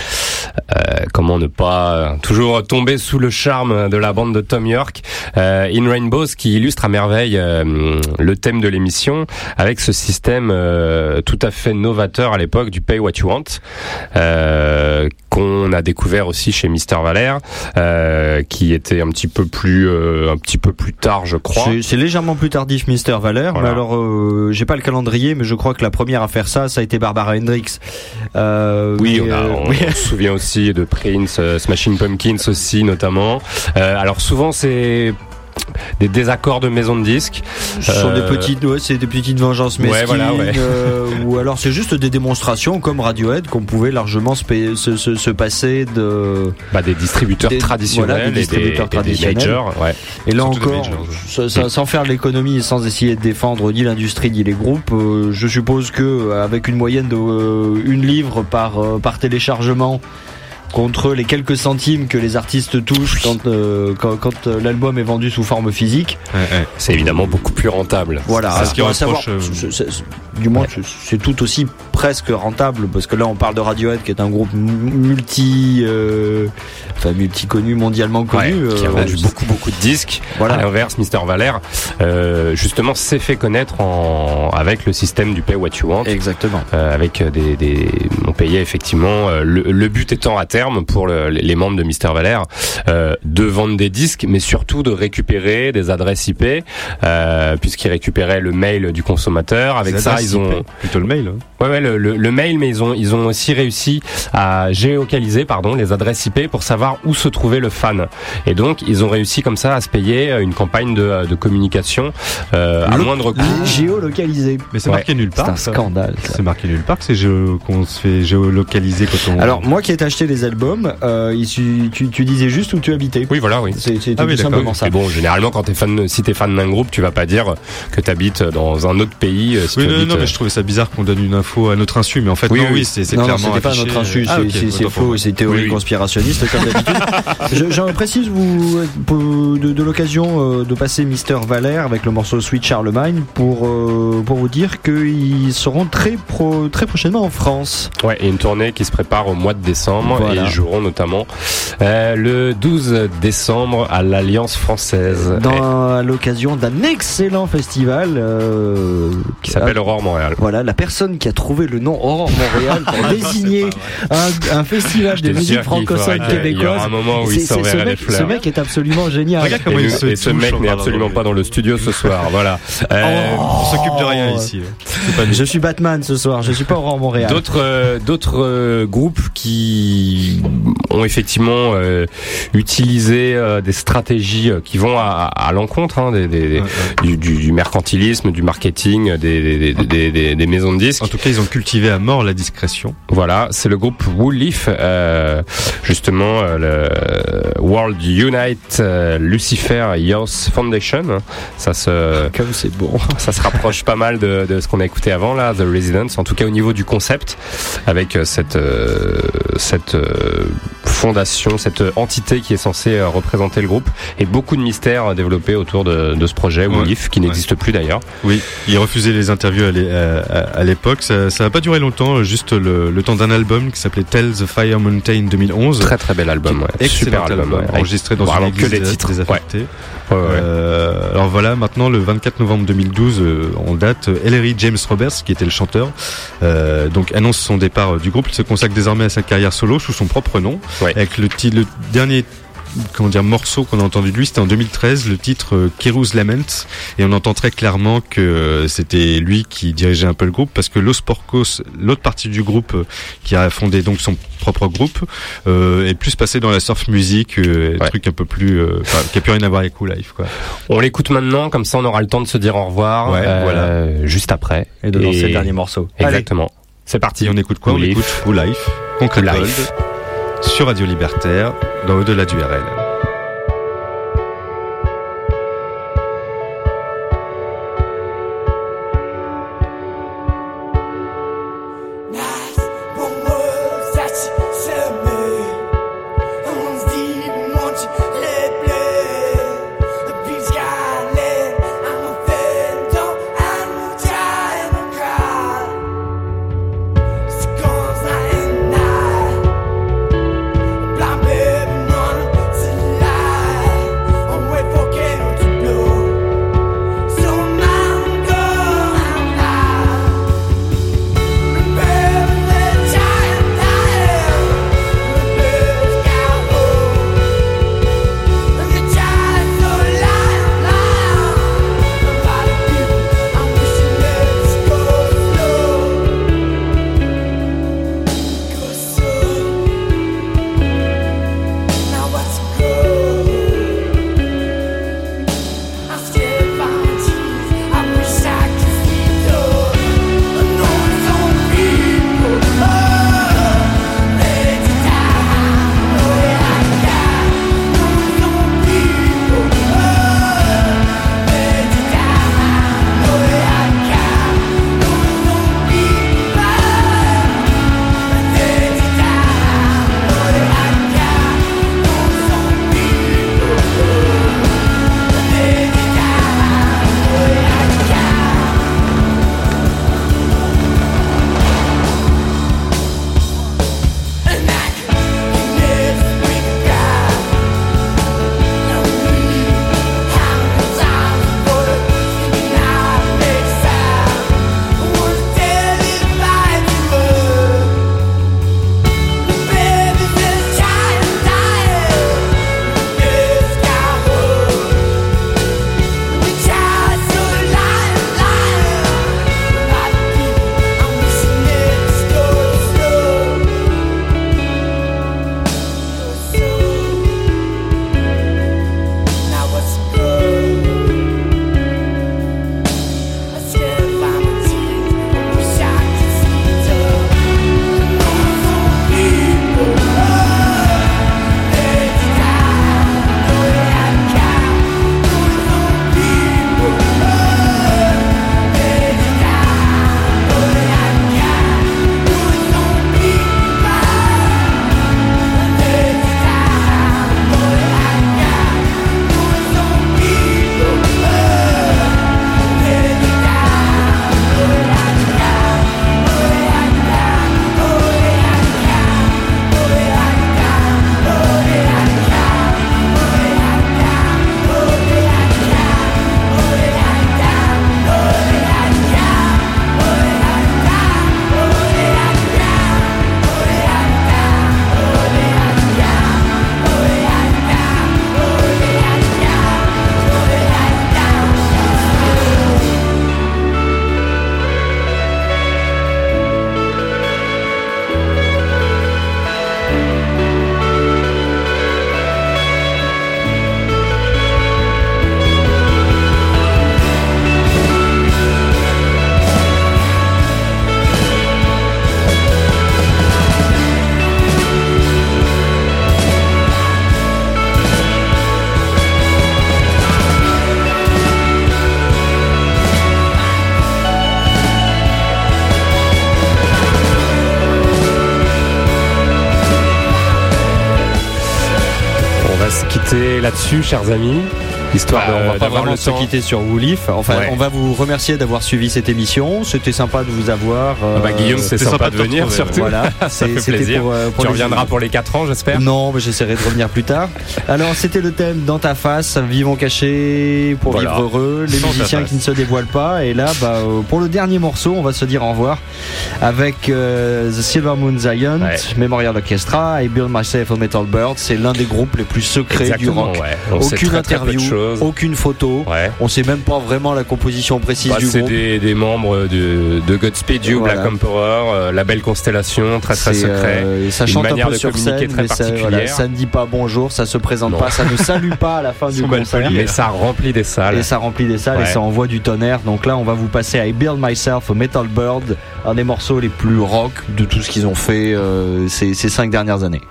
euh, comment ne pas toujours tomber sous le charme de la bande de Tom York, In Rainbows, qui illustre à merveille le thème de l'émission, avec ce système tout à fait novateur à l'époque du Pay What You Want, qu'on a découvert aussi chez Mister Valère, euh, qui était un petit peu plus, euh, un petit peu plus tard, je crois. C'est- légèrement plus tardif, Mister Valère. Voilà. Mais alors, euh, j'ai pas le calendrier, mais je crois que la première à faire ça, ça a été Barbara Hendricks. Euh, Oui, mais, on, a- on- [laughs] oui. on se souvient aussi de Prince, Smashing Pumpkins aussi notamment. Alors souvent c'est des désaccords de maisons de disques. Ce sont des Euh, petites, ouais, c'est des petites vengeances Ouais, mesquines, voilà, ouais. euh, ou alors c'est juste des démonstrations comme Radiohead qu'on pouvait largement se, se, se- se passer de bah, des distributeurs des- traditionnels voilà, des distributeurs et des traditionnels. majors. Et là Surtout encore, majors, sans faire l'économie et sans essayer de défendre ni l'industrie ni les groupes, euh, je suppose que avec une moyenne de euh, une livre par euh, par téléchargement contre les quelques centimes que les artistes touchent quand, euh, quand, quand, euh, l'album est vendu sous forme physique. C'est évidemment beaucoup plus rentable. Voilà, C'est ce qui savoir, euh, du moins c'est- c'est tout aussi presque rentable parce que là on parle de Radiohead qui est un groupe multi, euh, enfin multi connu mondialement connu, qui a vendu beaucoup beaucoup de disques. Voilà. À l'inverse, Mister Valère, justement, s'est fait connaître en, avec le système du Pay What You Want. Exactement. Avec des, des, on payait effectivement. le, le but étant à terme pour le- les membres de Mister Valère euh, de vendre des disques, mais surtout de récupérer des adresses IP, euh, puisqu'ils récupéraient le mail du consommateur. Avec ça, ils ont IP, plutôt le mail. hein. Ouais, ouais, le, le, le mail, mais ils ont, ils ont aussi réussi à géolocaliser, pardon, les adresses IP pour savoir où se trouvait le fan. Et donc, ils ont réussi comme ça à se payer une campagne de, de communication euh, à moindre coût. géolocalisé. Mais c'est Ouais. marqué nulle part. C'est un scandale, ça. C'est marqué nulle part que c'est qu'on se fait géolocaliser quand on. Alors moi qui ai acheté les albums, euh, tu, tu disais juste où tu habitais. Oui, voilà, oui. C'est Ah oui, simplement ça. Et bon, généralement, quand t'es fan, si t'es fan d'un groupe, tu vas pas dire que t'habites dans un autre pays. euh, Si oui, non, habites, non, mais euh, je trouvais ça bizarre qu'on donne une info à notre insu, mais en fait, Oui, non, oui. oui, c'est c'est non, clairement c'était pas notre insu, Ah, c'est ok, c'est- c'est autant pour faux, c'est théorie Oui, oui. conspirationniste comme d'habitude. [laughs] je, je précise vous de, de l'occasion euh, de passer Mister Valère avec le morceau Sweet Charlemagne pour euh, pour vous dire qu'ils seront très pro, très prochainement en France. Ouais, et une tournée qui se prépare au mois de décembre Voilà. et ils joueront notamment euh, le 12 décembre à l'Alliance française Dans à l'occasion d'un excellent festival euh, qui s'appelle Aurore Montréal. Voilà, la personne qui a trouvé le nom Aurore Montréal pour [laughs] désigner un, un festival de musique francophone québécoise. un moment où il C'est- ce, mec, fleurs. ce mec est absolument génial. Regarde comment et, il se et ce mec n'est absolument pas dans le studio ce soir. Voilà. Euh, On s'occupe de rien ici. Pas. Je suis Batman ce soir, je suis pas Aurore Montréal. D'autres euh, d'autres euh, groupes qui ont effectivement euh, utilisé euh, des stratégies euh, qui vont à, à l'encontre hein, des, des- des- du, du- du mercantilisme, du marketing, des, maisons de disques. En tout cas, ils ont cultivé à mort la discrétion. Voilà, c'est le groupe Woolleaf, euh, justement le World Unite Lucifer Youth Foundation. Ça se, [laughs] Comme c'est bon. [laughs] ça se rapproche pas mal de, de ce qu'on a écouté avant là, The Residence. En tout cas au niveau du concept, avec cette cette fondation, cette entité qui est censée euh, représenter le groupe, et beaucoup de mystères euh, développés autour de, de ce projet Ouais. Woolleaf qui n'existe plus d'ailleurs. Oui, ils refusaient les interviews à l'é- à à- à l'époque. Ça n'a pas duré longtemps, juste le, le temps d'un album qui s'appelait Tell the Fire Mountain 2011. Très très bel album, ouais. Excellent super album, album, enregistré dans une que église des dés- titres. désaffectée. Ouais, ouais, ouais. Euh, alors voilà, maintenant le 24 novembre 2012, euh, on date, euh, Ellery James Roberts, qui était le chanteur, euh, donc annonce son départ euh, du groupe. Il se consacre désormais à sa carrière solo sous son propre nom, Ouais. avec le, le dernier comment dire morceau qu'on a entendu de lui c'était en 2013 le titre euh, Kerou's Lament et on entend très clairement que euh, c'était lui qui dirigeait un peu le groupe parce que Los Porcos l'autre partie du groupe euh, qui a fondé donc son propre groupe euh, est plus passé dans la surf music euh, Ouais. truc un peu plus euh, enfin, qui a plus rien à voir avec Cool Life quoi On l'écoute maintenant, comme ça on aura le temps de se dire au revoir. Ouais, euh, Juste après. Et de lancer le dernier morceau. Exactement. C'est parti. Et on écoute quoi? On Cool écoute Life. Cool Life, Concrete Gold. Sur Radio Libertaire, dans Au-delà du RL. Là-dessus, chers amis Histoire Bah, de- on va pas vraiment se quitter sur Woolif. Enfin, Ouais. on va vous remercier d'avoir suivi cette émission. C'était sympa de vous avoir. Ah bah, Guillaume, c'est sympa, de venir retrouver, surtout. Voilà, [laughs] ça C'est- fait c'était plaisir. pour, euh, pour tu reviendras pour les 4 ans, j'espère Non, mais j'essaierai de revenir plus tard. Alors, c'était le thème dans ta face, vivons cachés pour Voilà. vivre heureux, les Sans musiciens qui ne se dévoilent pas. Et là, bah, euh, pour le dernier morceau, on va se dire au revoir avec euh, The Silver Moon Giant, Memorial Orchestra et Build Myself a Metal Bird. C'est l'un des groupes les plus secrets Exactement, du rock. ouais. On Aucune très, interview, aucune photo. On sait même pas vraiment la composition précise Bah, du c'est groupe. des, des membres de, de Godspeed You, Voilà. Black Emperor, euh, la belle constellation, très très C'est, secret. euh, ça une chante un manière peu de sur scène, très mais ça, voilà, ça ne dit pas bonjour, ça se présente Non. pas, ça ne salue pas à la fin [laughs] du concert. mais ça remplit des salles. Et ça remplit des salles et Ouais. ça envoie du tonnerre. Donc là, on va vous passer à I Build Myself a Metal Bird, un des morceaux les plus rock de tout ce qu'ils ont fait euh, ces, ces cinq dernières années.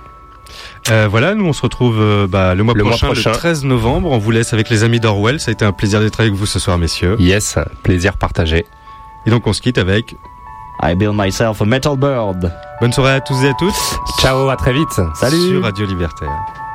Euh, voilà, nous on se retrouve euh, bah, le mois Le mois prochain, prochain. le 13 novembre. On vous laisse avec les amis d'Orwell. Ça a été un plaisir d'être avec vous ce soir, messieurs. Yes, plaisir partagé. Et donc on se quitte avec I Build Myself a Metal Bird. Bonne soirée à tous et à toutes. Ciao, à très vite. Salut. Sur Radio Libertaire.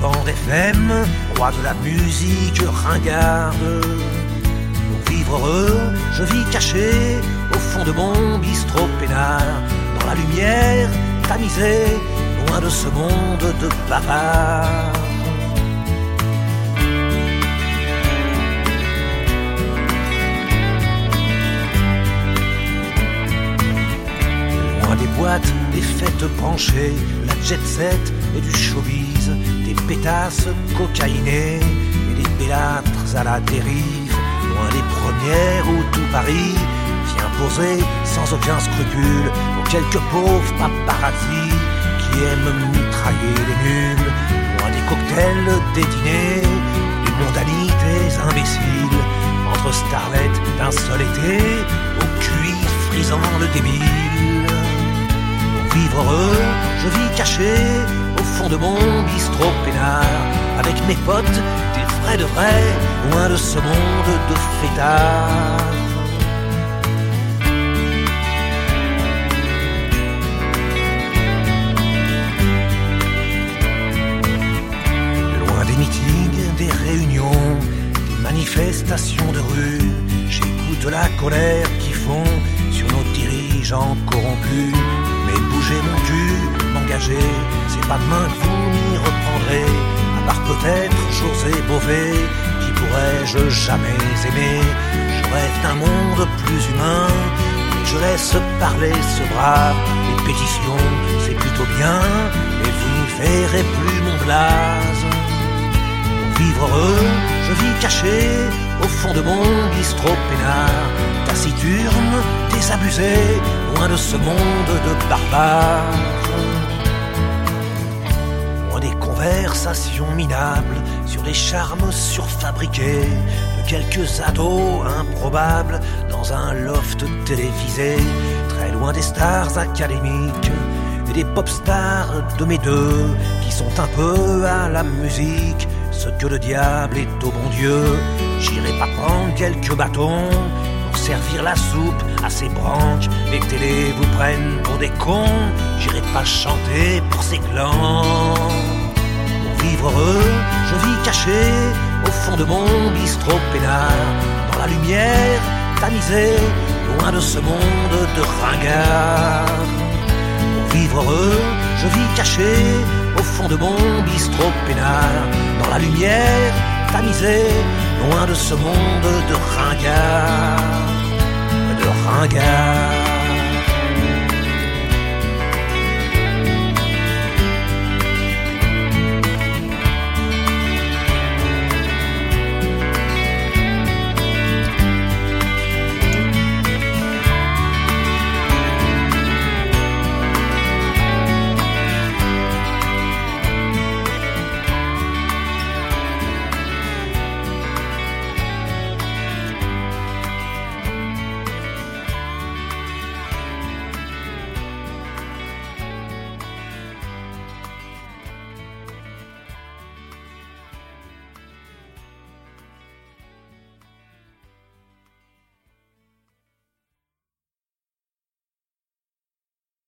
Bande FM, roi de la musique ringarde. Pour vivre heureux, je vis caché au fond de mon bistrot peinard, dans la lumière, tamisé, loin de ce monde de bavards. Loin des boîtes, des fêtes branchées, la jet set et du showbiz, des pétasses cocaïnées et des bellâtres à la dérive, loin des premières où tout Paris vient poser sans aucun scrupule pour quelques pauvres paparazzi qui aiment mitrailler les nuls, loin des cocktails, des dîners, des mondanités imbéciles, entre starlettes d'un seul été, au QI frisant le débile. Pour vivre heureux, je vis caché fond de mon bistrot peinard, avec mes potes, des vrais de vrais, loin de ce monde de fêtards. Loin des meetings, des réunions, des manifestations de rue, j'écoute la colère qui fond sur nos dirigeants corrompus. Bouger mon cul, m'engager, c'est pas demain que vous m'y reprendrez. À part peut-être José Bové, qui pourrais-je jamais aimer? Je rêve d'un monde plus humain, et je laisse parler ce brave. Les pétitions, c'est plutôt bien, mais vous n'y verrez plus mon blaze. Pour vivre heureux, je vis caché au fond de mon bistrot peinard, taciturne, désabusé, loin de ce monde de barbares. Loin des conversations minables sur les charmes surfabriqués de quelques ados improbables dans un loft télévisé, très loin des stars académiques et des pop stars de mes deux qui sont un peu à la musique ce que le diable est au bon Dieu. J'irai pas prendre quelques bâtons servir la soupe à ces branques. Les télés vous prennent pour des cons. J'irai pas chanter pour ces clans. Pour vivre heureux, je vis caché au fond de mon bistrot peinard. Dans la lumière, tamisé, loin de ce monde de ringards. Pour vivre heureux, je vis caché au fond de mon bistrot peinard. Dans la lumière, tamisé, loin de ce monde de ringards. De ringards.